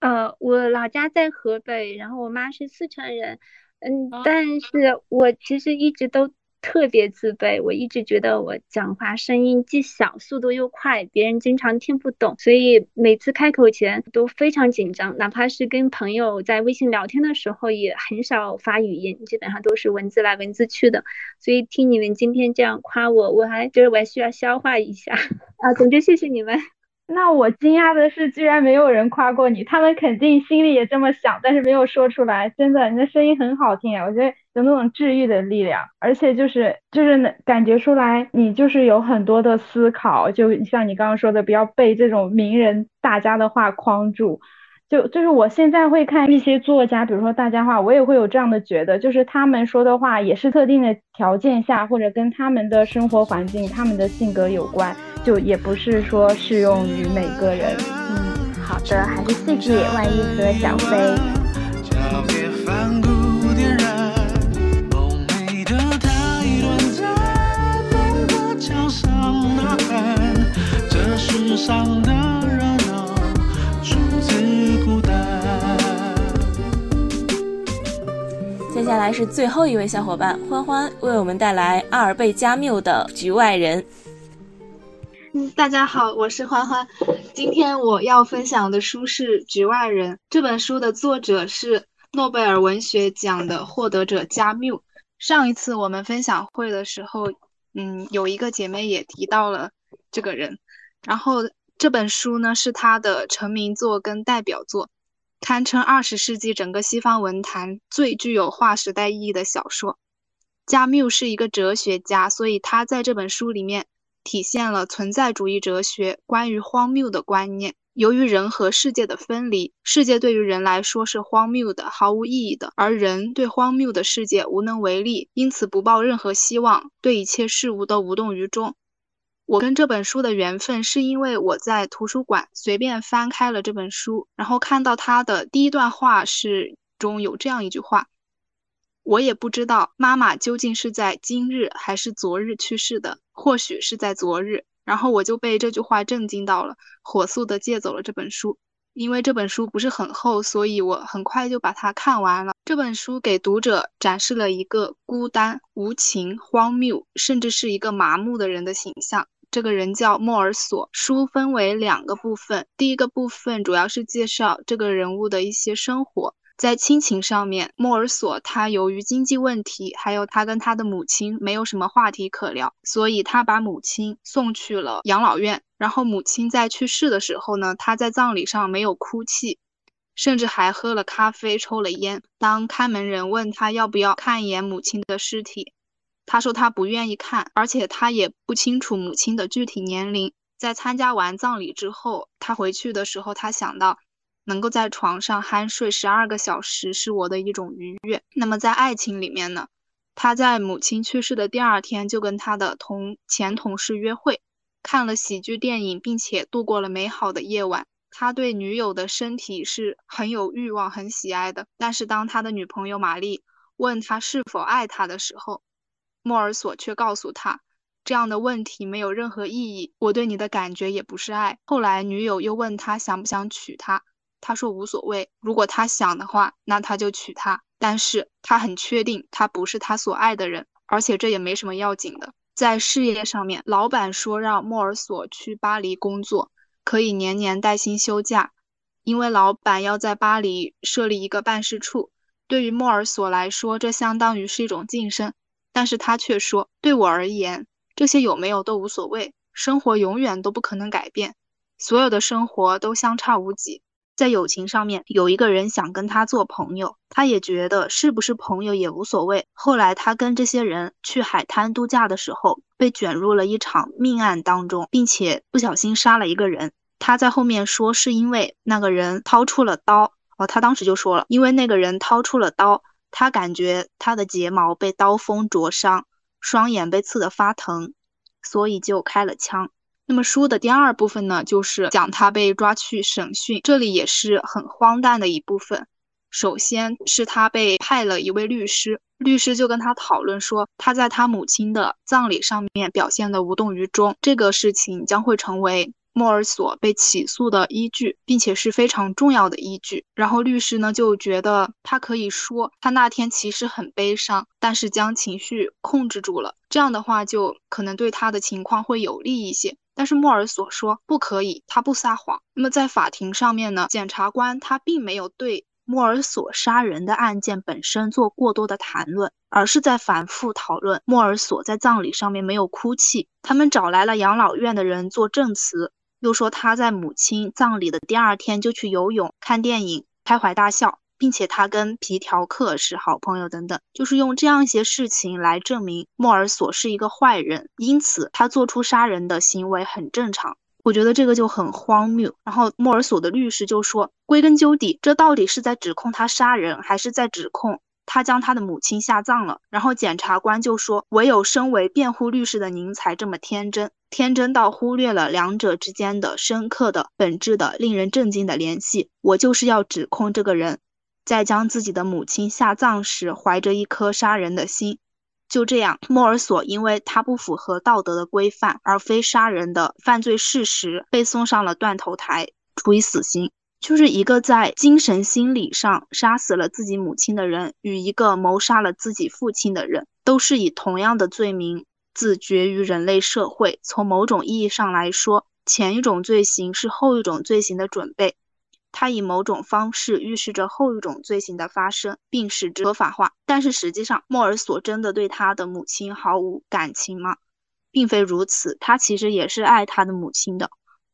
呃，我老家在河北，然后我妈是四川人。嗯，但是我其实一直都。特别自卑，我一直觉得我讲话声音既小，速度又快，别人经常听不懂，所以每次开口前都非常紧张，哪怕是跟朋友在微信聊天的时候，也很少发语音，基本上都是文字来文字去的。所以听你们今天这样夸我，我还觉得我还需要消化一下 <laughs> 啊。总之，谢谢你们。那我惊讶的是，居然没有人夸过你，他们肯定心里也这么想，但是没有说出来。真的，你的声音很好听啊，我觉得有那种治愈的力量，而且就是就是能感觉出来，你就是有很多的思考，就像你刚刚说的，不要被这种名人大家的话框住。就就是我现在会看一些作家，比如说大家话，我也会有这样的觉得，就是他们说的话也是特定的条件下，或者跟他们的生活环境、他们的性格有关，就也不是说适用于每个人。嗯，好的，还是谢谢万一和小飞。接下来是最后一位小伙伴欢欢为我们带来阿尔贝加缪的《局外人》。嗯，大家好，我是欢欢。今天我要分享的书是《局外人》。这本书的作者是诺贝尔文学奖的获得者加缪。上一次我们分享会的时候，嗯，有一个姐妹也提到了这个人。然后这本书呢是他的成名作跟代表作。堪称二十世纪整个西方文坛最具有划时代意义的小说。加缪是一个哲学家，所以他在这本书里面体现了存在主义哲学关于荒谬的观念。由于人和世界的分离，世界对于人来说是荒谬的、毫无意义的，而人对荒谬的世界无能为力，因此不抱任何希望，对一切事物都无动于衷。我跟这本书的缘分是因为我在图书馆随便翻开了这本书，然后看到它的第一段话是中有这样一句话：“我也不知道妈妈究竟是在今日还是昨日去世的，或许是在昨日。”然后我就被这句话震惊到了，火速的借走了这本书。因为这本书不是很厚，所以我很快就把它看完了。这本书给读者展示了一个孤单、无情、荒谬，甚至是一个麻木的人的形象。这个人叫莫尔索。书分为两个部分，第一个部分主要是介绍这个人物的一些生活。在亲情上面，莫尔索他由于经济问题，还有他跟他的母亲没有什么话题可聊，所以他把母亲送去了养老院。然后母亲在去世的时候呢，他在葬礼上没有哭泣，甚至还喝了咖啡，抽了烟。当看门人问他要不要看一眼母亲的尸体，他说他不愿意看，而且他也不清楚母亲的具体年龄。在参加完葬礼之后，他回去的时候，他想到。能够在床上酣睡十二个小时是我的一种愉悦。那么在爱情里面呢？他在母亲去世的第二天就跟他的同前同事约会，看了喜剧电影，并且度过了美好的夜晚。他对女友的身体是很有欲望、很喜爱的。但是当他的女朋友玛丽问他是否爱他的时候，莫尔索却告诉他，这样的问题没有任何意义。我对你的感觉也不是爱。后来女友又问他想不想娶她。他说无所谓，如果他想的话，那他就娶她。但是他很确定，他不是他所爱的人，而且这也没什么要紧的。在事业上面，老板说让莫尔索去巴黎工作，可以年年带薪休假，因为老板要在巴黎设立一个办事处。对于莫尔索来说，这相当于是一种晋升。但是他却说，对我而言，这些有没有都无所谓，生活永远都不可能改变，所有的生活都相差无几。在友情上面，有一个人想跟他做朋友，他也觉得是不是朋友也无所谓。后来他跟这些人去海滩度假的时候，被卷入了一场命案当中，并且不小心杀了一个人。他在后面说是因为那个人掏出了刀，哦，他当时就说了，因为那个人掏出了刀，他感觉他的睫毛被刀锋灼伤，双眼被刺得发疼，所以就开了枪。那么书的第二部分呢，就是讲他被抓去审讯，这里也是很荒诞的一部分。首先是他被派了一位律师，律师就跟他讨论说，他在他母亲的葬礼上面表现的无动于衷，这个事情将会成为。莫尔索被起诉的依据，并且是非常重要的依据。然后律师呢就觉得他可以说他那天其实很悲伤，但是将情绪控制住了。这样的话就可能对他的情况会有利一些。但是莫尔索说不可以，他不撒谎。那么在法庭上面呢，检察官他并没有对莫尔索杀人的案件本身做过多的谈论，而是在反复讨论莫尔索在葬礼上面没有哭泣。他们找来了养老院的人做证词。又说他在母亲葬礼的第二天就去游泳、看电影、开怀大笑，并且他跟皮条客是好朋友等等，就是用这样一些事情来证明莫尔索是一个坏人，因此他做出杀人的行为很正常。我觉得这个就很荒谬。然后莫尔索的律师就说，归根究底，这到底是在指控他杀人，还是在指控？他将他的母亲下葬了，然后检察官就说：“唯有身为辩护律师的您才这么天真，天真到忽略了两者之间的深刻的本质的令人震惊的联系。我就是要指控这个人，在将自己的母亲下葬时怀着一颗杀人的心。就这样，莫尔索因为他不符合道德的规范而非杀人的犯罪事实，被送上了断头台，处以死刑。”就是一个在精神心理上杀死了自己母亲的人，与一个谋杀了自己父亲的人，都是以同样的罪名自绝于人类社会。从某种意义上来说，前一种罪行是后一种罪行的准备，他以某种方式预示着后一种罪行的发生，并使之合法化。但是实际上，莫尔索真的对他的母亲毫无感情吗？并非如此，他其实也是爱他的母亲的。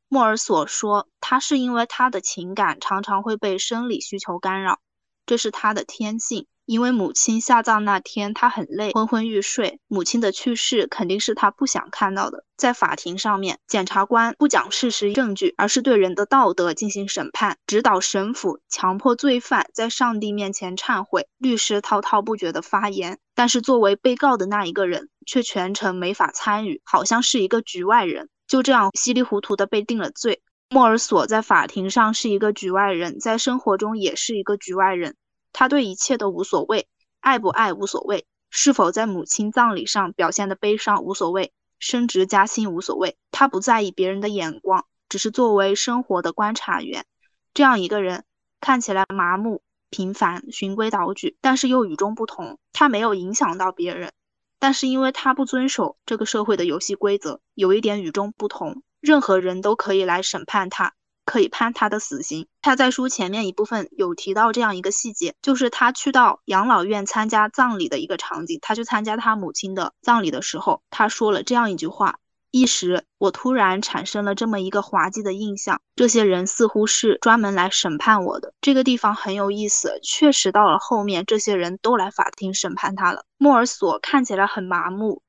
莫尔索说，他是因为他的情感常常会被生理需求干扰，这是他的天性，因为母亲下葬那天他很累，昏昏欲睡。母亲的去世肯定是他不想看到的。在法庭上面，检察官不讲事实证据，而是对人的道德进行审判，指导神父强迫罪犯在上帝面前忏悔。律师滔滔不绝地发言，但是作为被告的那一个人却全程没法参与，好像是一个局外人。就这样稀里糊涂的被定了罪。莫尔索在法庭上是一个局外人，在生活中也是一个局外人。他对一切都无所谓，爱不爱无所谓，是否在母亲葬礼上表现的悲伤无所谓，升职加薪无所谓。他不在意别人的眼光，只是作为生活的观察员。这样一个人看起来麻木、平凡、循规蹈矩，但是又与众不同。他没有影响到别人，但是因为他不遵守这个社会的游戏规则，有一点与众不同，任何人都可以来审判他。可以判他的死刑。他在书前面一部分有提到这样一个细节，就是他去到养老院参加葬礼的一个场景。他去参加他母亲的葬礼的时候，他说了这样一句话：一时我突然产生了这么一个滑稽的印象，这些人似乎是专门来审判我的。这个地方很有意思，确实到了后面，这些人都来法庭审判他了。莫尔索看起来很麻木。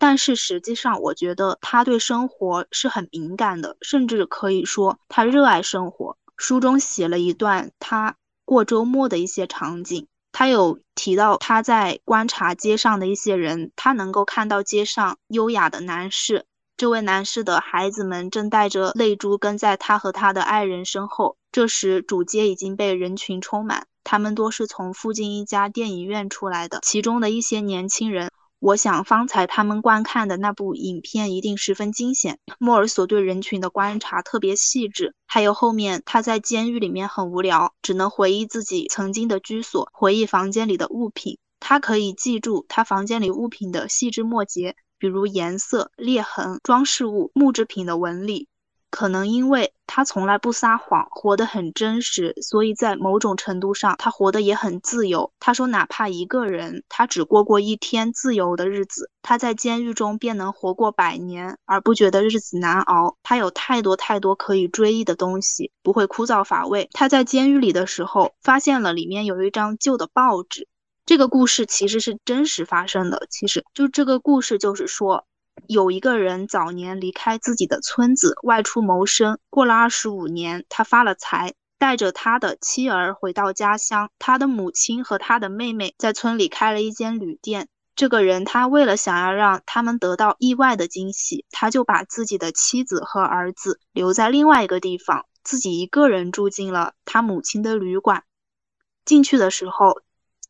但是实际上，我觉得他对生活是很敏感的，甚至可以说他热爱生活。书中写了一段他过周末的一些场景，他有提到他在观察街上的一些人，他能够看到街上优雅的男士，这位男士的孩子们正带着泪珠跟在他和他的爱人身后。这时主街已经被人群充满，他们多是从附近一家电影院出来的，其中的一些年轻人。我想方才他们观看的那部影片一定十分惊险。莫尔索对人群的观察特别细致，还有后面他在监狱里面很无聊，只能回忆自己曾经的居所，回忆房间里的物品。他可以记住他房间里物品的细枝末节，比如颜色、裂痕、装饰物、木制品的纹理。可能因为他从来不撒谎，活得很真实，所以在某种程度上，他活得也很自由。他说，哪怕一个人，他只过过一天自由的日子，他在监狱中便能活过百年，而不觉得日子难熬。他有太多太多可以追忆的东西，不会枯燥乏味。他在监狱里的时候，发现了里面有一张旧的报纸。这个故事其实是真实发生的。其实就这个故事，就是说。有一个人早年离开自己的村子外出谋生，过了二十五年，他发了财，带着他的妻儿回到家乡。他的母亲和他的妹妹在村里开了一间旅店。这个人他为了想要让他们得到意外的惊喜，他就把自己的妻子和儿子留在另外一个地方，自己一个人住进了他母亲的旅馆。进去的时候，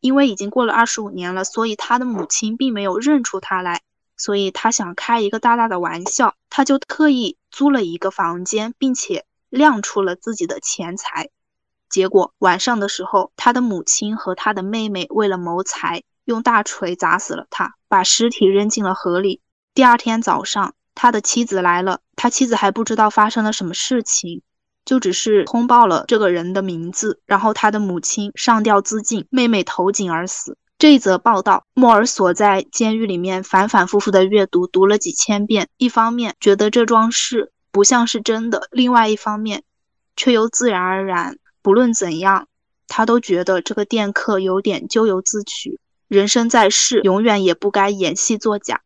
因为已经过了二十五年了，所以他的母亲并没有认出他来。所以他想开一个大大的玩笑，他就特意租了一个房间，并且亮出了自己的钱财。结果晚上的时候，他的母亲和他的妹妹为了谋财，用大锤砸死了他，把尸体扔进了河里。第二天早上，他的妻子来了，他妻子还不知道发生了什么事情，就只是通报了这个人的名字，然后他的母亲上吊自尽，妹妹投井而死。这一则报道，莫尔索在监狱里面反反复复的阅读，读了几千遍。一方面觉得这桩事不像是真的，另外一方面却又自然而然。不论怎样，他都觉得这个电客有点咎由自取。人生在世，永远也不该演戏作假。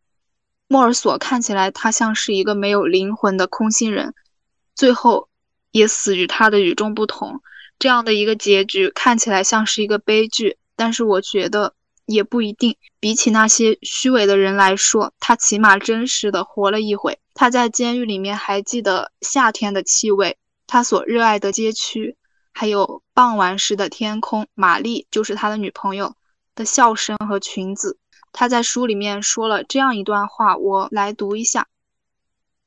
莫尔索看起来，他像是一个没有灵魂的空心人，最后也死于他的与众不同。这样的一个结局，看起来像是一个悲剧，但是我觉得。也不一定，比起那些虚伪的人来说，他起码真实的活了一回。他在监狱里面还记得夏天的气味，他所热爱的街区，还有傍晚时的天空。玛丽就是他的女朋友的笑声和裙子。他在书里面说了这样一段话，我来读一下：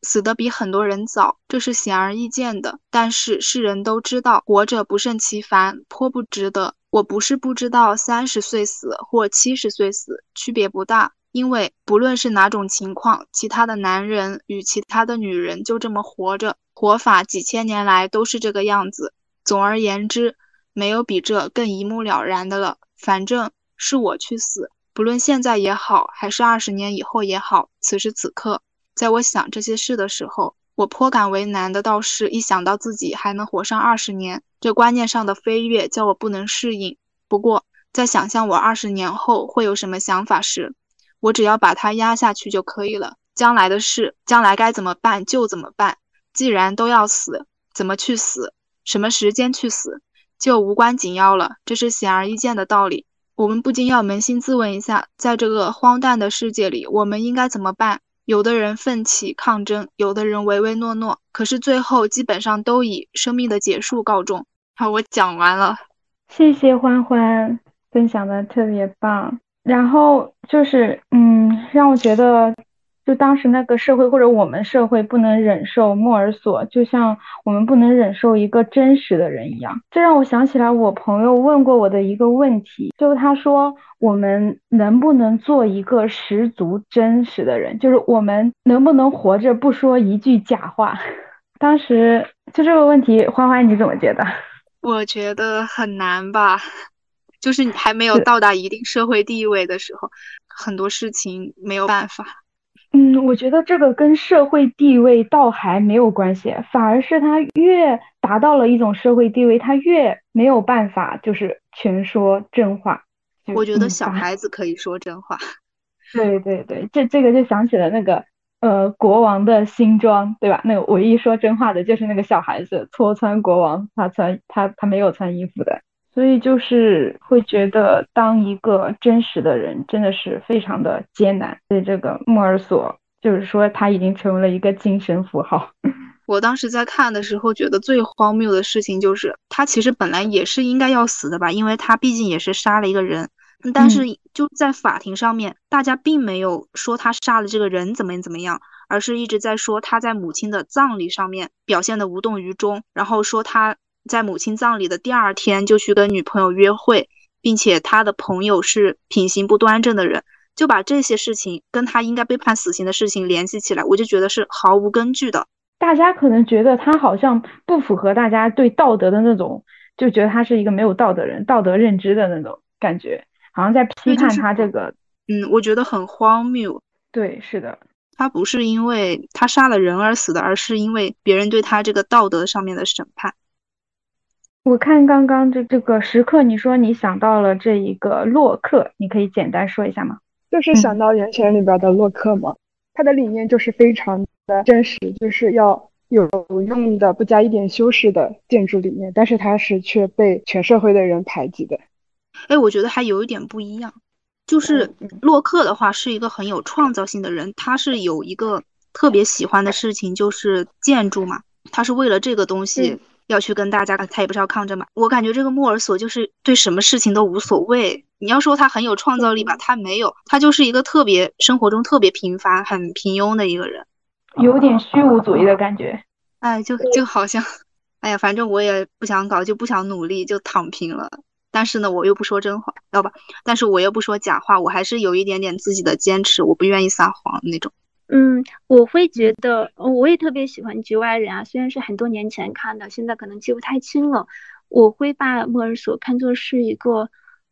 死的比很多人早，这是显而易见的。但是世人都知道，活着不胜其烦，颇不值得。我不是不知道，三十岁死或七十岁死区别不大，因为不论是哪种情况，其他的男人与其他的女人就这么活着，活法几千年来都是这个样子。总而言之，没有比这更一目了然的了。反正是我去死，不论现在也好，还是二十年以后也好，此时此刻，在我想这些事的时候。我颇感为难的倒是，一想到自己还能活上二十年，这观念上的飞跃叫我不能适应。不过，在想象我二十年后会有什么想法时，我只要把它压下去就可以了。将来的事，将来该怎么办就怎么办。既然都要死，怎么去死，什么时间去死，就无关紧要了。这是显而易见的道理。我们不禁要扪心自问一下，在这个荒诞的世界里，我们应该怎么办？有的人奋起抗争，有的人唯唯诺诺，可是最后基本上都以生命的结束告终。好，我讲完了。谢谢欢欢分享的特别棒。然后就是，嗯，让我觉得。就当时那个社会或者我们社会不能忍受莫尔索，就像我们不能忍受一个真实的人一样。这让我想起来我朋友问过我的一个问题，就是他说我们能不能做一个十足真实的人？就是我们能不能活着不说一句假话？<laughs> 当时就这个问题，欢欢你怎么觉得？<laughs> 我觉得很难吧，就是你还没有到达一定社会地位的时候，很多事情没有办法。嗯，我觉得这个跟社会地位倒还没有关系，反而是他越达到了一种社会地位，他越没有办法就是全说真话。我觉得小孩子可以说真话。<laughs> 对对对，这这个就想起了那个呃国王的新装，对吧？那个唯一说真话的就是那个小孩子戳穿国王，他穿他他没有穿衣服的。所以就是会觉得，当一个真实的人真的是非常的艰难。对这个莫尔索，就是说他已经成为了一个精神符号。<laughs> 我当时在看的时候，觉得最荒谬的事情就是，他其实本来也是应该要死的吧，因为他毕竟也是杀了一个人。但是就在法庭上面，大家并没有说他杀了这个人怎么怎么样，而是一直在说他在母亲的葬礼上面表现的无动于衷，然后说他。在母亲葬礼的第二天就去跟女朋友约会，并且他的朋友是品行不端正的人，就把这些事情跟他应该被判死刑的事情联系起来，我就觉得是毫无根据的。大家可能觉得他好像不符合大家对道德的那种，就觉得他是一个没有道德人、道德认知的那种感觉，好像在批判他这个。嗯，我觉得很荒谬。对，是的，他不是因为他杀了人而死的，而是因为别人对他这个道德上面的审判。我看刚刚这这个时刻，你说你想到了这一个洛克，你可以简单说一下吗？就是想到《源泉》里边的洛克嘛，他的理念就是非常的真实，就是要有用的、不加一点修饰的建筑理念，但是他是却被全社会的人排挤的。哎，我觉得还有一点不一样，就是洛克的话是一个很有创造性的人，他是有一个特别喜欢的事情，就是建筑嘛，他是为了这个东西。要去跟大家，他也不是要抗争嘛。我感觉这个莫尔索就是对什么事情都无所谓。你要说他很有创造力吧，他没有，他就是一个特别生活中特别平凡、很平庸的一个人，有点虚无主义的感觉。哎，就就好像，哎呀，反正我也不想搞，就不想努力，就躺平了。但是呢，我又不说真话，知道吧？但是我又不说假话，我还是有一点点自己的坚持，我不愿意撒谎那种。嗯，我会觉得，我也特别喜欢《局外人》啊，虽然是很多年前看的，现在可能记不太清了。我会把莫尔索看作是一个，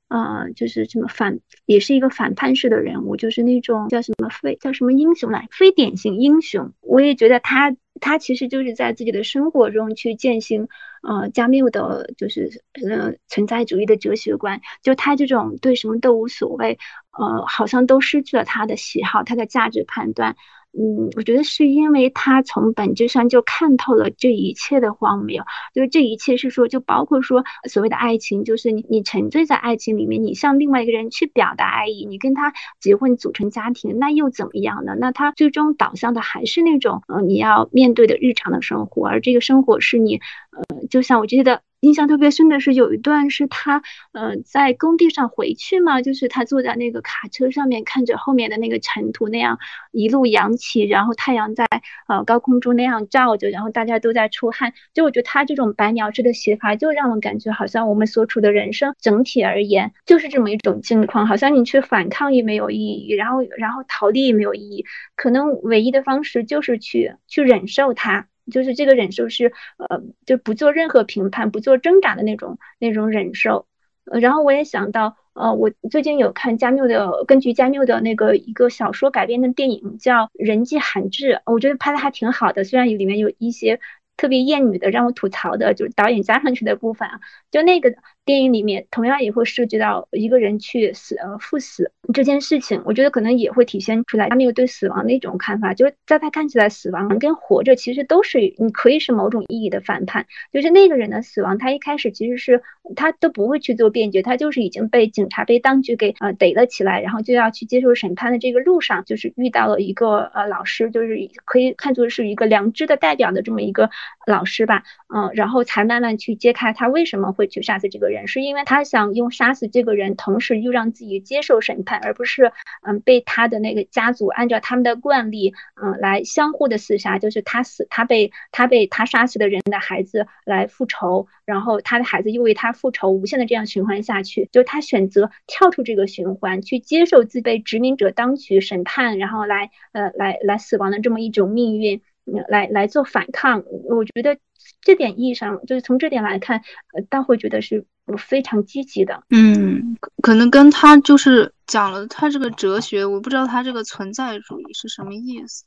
呃，就是什么反，也是一个反叛式的人物，就是那种叫什么非叫什么英雄来，非典型英雄。我也觉得他，他其实就是在自己的生活中去践行，呃，加缪的，就是呃存在主义的哲学观，就他这种对什么都无所谓。呃，好像都失去了他的喜好，他的价值判断。嗯，我觉得是因为他从本质上就看透了这一切的荒谬。就是这一切是说，就包括说所谓的爱情，就是你你沉醉在爱情里面，你向另外一个人去表达爱意，你跟他结婚组成家庭，那又怎么样呢？那他最终导向的还是那种呃你要面对的日常的生活，而这个生活是你呃，就像我记得。印象特别深的是有一段是他，呃，在工地上回去嘛，就是他坐在那个卡车上面，看着后面的那个尘土那样一路扬起，然后太阳在呃高空中那样照着，然后大家都在出汗。就我觉得他这种白鸟式的写法，就让我感觉好像我们所处的人生整体而言就是这么一种境况，好像你去反抗也没有意义，然后然后逃离也没有意义，可能唯一的方式就是去去忍受它。就是这个忍受是，呃，就不做任何评判、不做挣扎的那种那种忍受。呃，然后我也想到，呃，我最近有看加缪的，根据加缪的那个一个小说改编的电影，叫《人迹罕至》，我觉得拍的还挺好的。虽然里面有一些特别厌女的让我吐槽的，就是导演加上去的部分啊，就那个电影里面同样也会涉及到一个人去死呃赴死这件事情，我觉得可能也会体现出来他们有对死亡的一种看法，就是在他看起来，死亡跟活着其实都是你可以是某种意义的反叛，就是那个人的死亡，他一开始其实是他都不会去做辩解，他就是已经被警察被当局给呃逮了起来，然后就要去接受审判的这个路上，就是遇到了一个呃老师，就是可以看作是一个良知的代表的这么一个老师吧，嗯，然后才慢慢去揭开他为什么会去杀死这个人，是因为他想用杀死这个人，同时又让自己接受审判，而不是嗯被他的那个家族按照他们的惯例嗯来相互的厮杀，就是他死他被他被他杀死的人的孩子来复仇，然后他的孩子又为他复仇，无限的这样循环下去，就他选择跳出这个循环，去接受自己被殖民者当局审判，然后来呃来来死亡的这么一种命运。来来做反抗，我觉得这点意义上，就是从这点来看，呃，倒会觉得是非常积极的。嗯，可能跟他就是讲了他这个哲学，我不知道他这个存在主义是什么意思。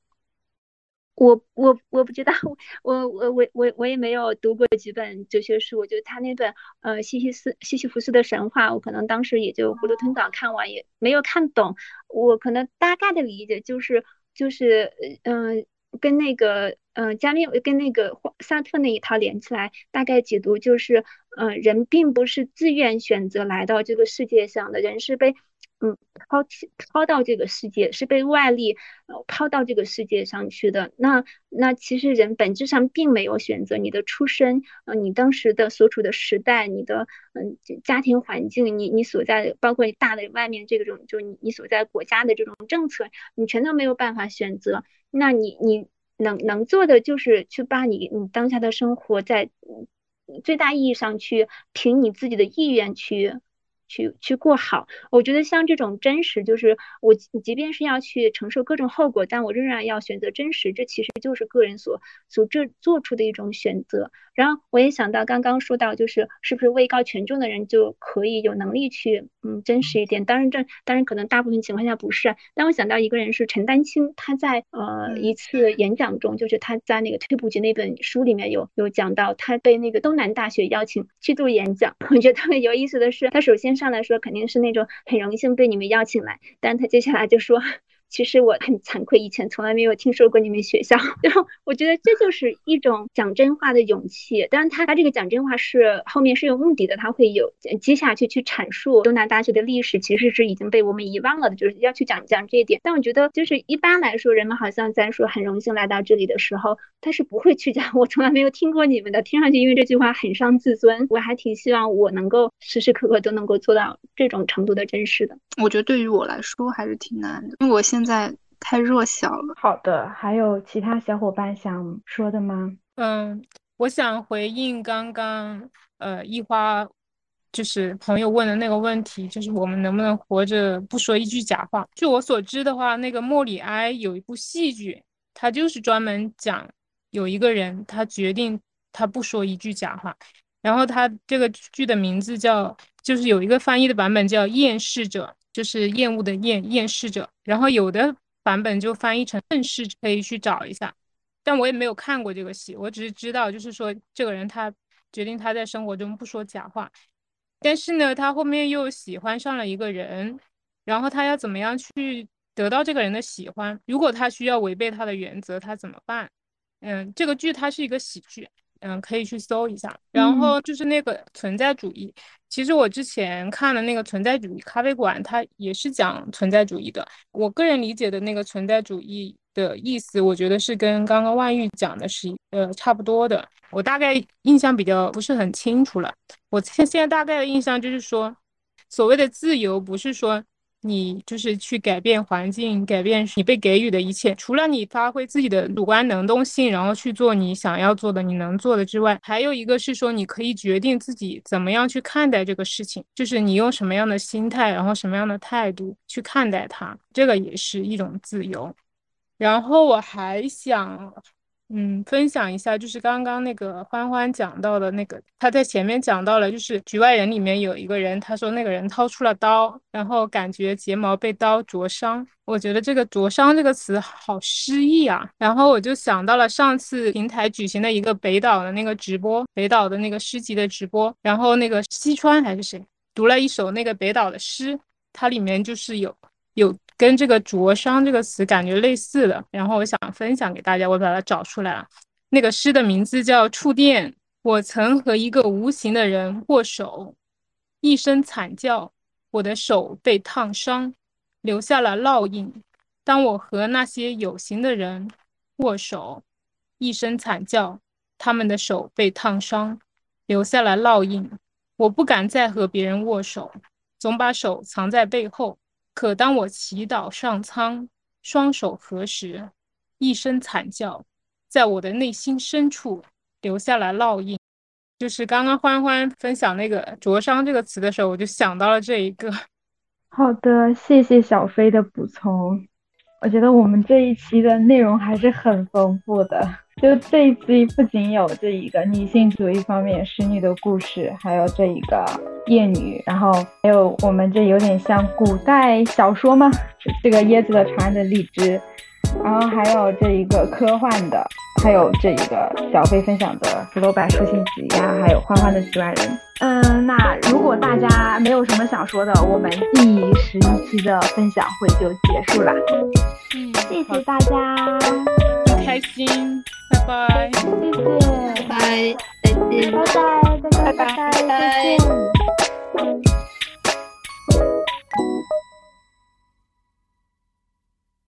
我我我不知道，我我我我我也没有读过几本哲学书，我觉得他那本呃西西斯西西弗斯的神话，我可能当时也就囫囵吞枣看完，也没有看懂。我可能大概的理解就是就是嗯。跟那个，嗯，加缪跟那个萨特那一套连起来，大概解读就是，嗯，人并不是自愿选择来到这个世界上的，人是被。嗯，抛弃抛到这个世界是被外力呃抛到这个世界上去的。那那其实人本质上并没有选择你的出身，呃，你当时的所处的时代，你的嗯家庭环境，你你所在包括你大的外面这种，就你你所在国家的这种政策，你全都没有办法选择。那你你能能做的就是去把你你当下的生活在最大意义上去凭你自己的意愿去。去去过好，我觉得像这种真实，就是我即便是要去承受各种后果，但我仍然要选择真实，这其实就是个人所所这做出的一种选择。然后我也想到刚刚说到，就是是不是位高权重的人就可以有能力去嗯真实一点？当然这当然可能大部分情况下不是。但我想到一个人是陈丹青，他在呃一次演讲中，就是他在那个退步级那本书里面有有讲到，他被那个东南大学邀请去做演讲。<laughs> 我觉得特别有意思的是，他首先。上来说肯定是那种很荣幸被你们邀请来，但他接下来就说。其实我很惭愧，以前从来没有听说过你们学校。<laughs> 然后我觉得这就是一种讲真话的勇气。当然，他他这个讲真话是后面是有目的的，他会有接下去去阐述东南大学的历史，其实是已经被我们遗忘了的，就是要去讲讲这一点。但我觉得，就是一般来说，人们好像在说很荣幸来到这里的时候，他是不会去讲 <laughs> 我从来没有听过你们的。听上去，因为这句话很伤自尊。我还挺希望我能够时时刻刻都能够做到这种程度的真实的。我觉得对于我来说还是挺难的，因为我现在。现在太弱小了。好的，还有其他小伙伴想说的吗？嗯，我想回应刚刚呃一花就是朋友问的那个问题，就是我们能不能活着不说一句假话？据我所知的话，那个莫里埃有一部戏剧，他就是专门讲有一个人他决定他不说一句假话，然后他这个剧的名字叫，就是有一个翻译的版本叫《厌世者》。就是厌恶的厌厌世者，然后有的版本就翻译成恨世，可以去找一下。但我也没有看过这个戏，我只是知道，就是说这个人他决定他在生活中不说假话，但是呢，他后面又喜欢上了一个人，然后他要怎么样去得到这个人的喜欢？如果他需要违背他的原则，他怎么办？嗯，这个剧它是一个喜剧。嗯，可以去搜一下。然后就是那个存在主义，其实我之前看的那个存在主义咖啡馆，它也是讲存在主义的。我个人理解的那个存在主义的意思，我觉得是跟刚刚万玉讲的是呃差不多的。我大概印象比较不是很清楚了。我现现在大概的印象就是说，所谓的自由，不是说。你就是去改变环境，改变你被给予的一切。除了你发挥自己的主观能动性，然后去做你想要做的、你能做的之外，还有一个是说，你可以决定自己怎么样去看待这个事情，就是你用什么样的心态，然后什么样的态度去看待它，这个也是一种自由。然后我还想嗯，分享一下，就是刚刚那个欢欢讲到的那个，他在前面讲到了，就是《局外人》里面有一个人，他说那个人掏出了刀，然后感觉睫毛被刀灼伤。我觉得这个“灼伤”这个词好诗意啊。然后我就想到了上次平台举行的一个北岛的那个直播，北岛的那个诗集的直播，然后那个西川还是谁读了一首那个北岛的诗，它里面就是有有。跟这个“灼伤”这个词感觉类似的，然后我想分享给大家，我把它找出来了。那个诗的名字叫《触电》。我曾和一个无形的人握手，一声惨叫，我的手被烫伤，留下了烙印。当我和那些有形的人握手，一声惨叫，他们的手被烫伤，留下了烙印。我不敢再和别人握手，总把手藏在背后。可当我祈祷上苍，双手合十，一声惨叫，在我的内心深处留下了烙印。就是刚刚欢欢分享那个“灼伤”这个词的时候，我就想到了这一个。<laughs> 好的，谢谢小飞的补充。我觉得我们这一期的内容还是很丰富的。就这一期不仅有这一个女性主义方面使女的故事，还有这一个夜女，然后还有我们这有点像古代小说吗？这个椰子的长安的荔枝，然后还有这一个科幻的，还有这一个小飞分享的《福楼拜书信集》呀，还有欢欢的局外人。嗯，那如果大家没有什么想说的，我们第十一期的分享会就结束了。嗯，谢谢大家，心，拜拜，谢谢，拜拜，再见，拜拜，拜拜，再见。拜拜。再见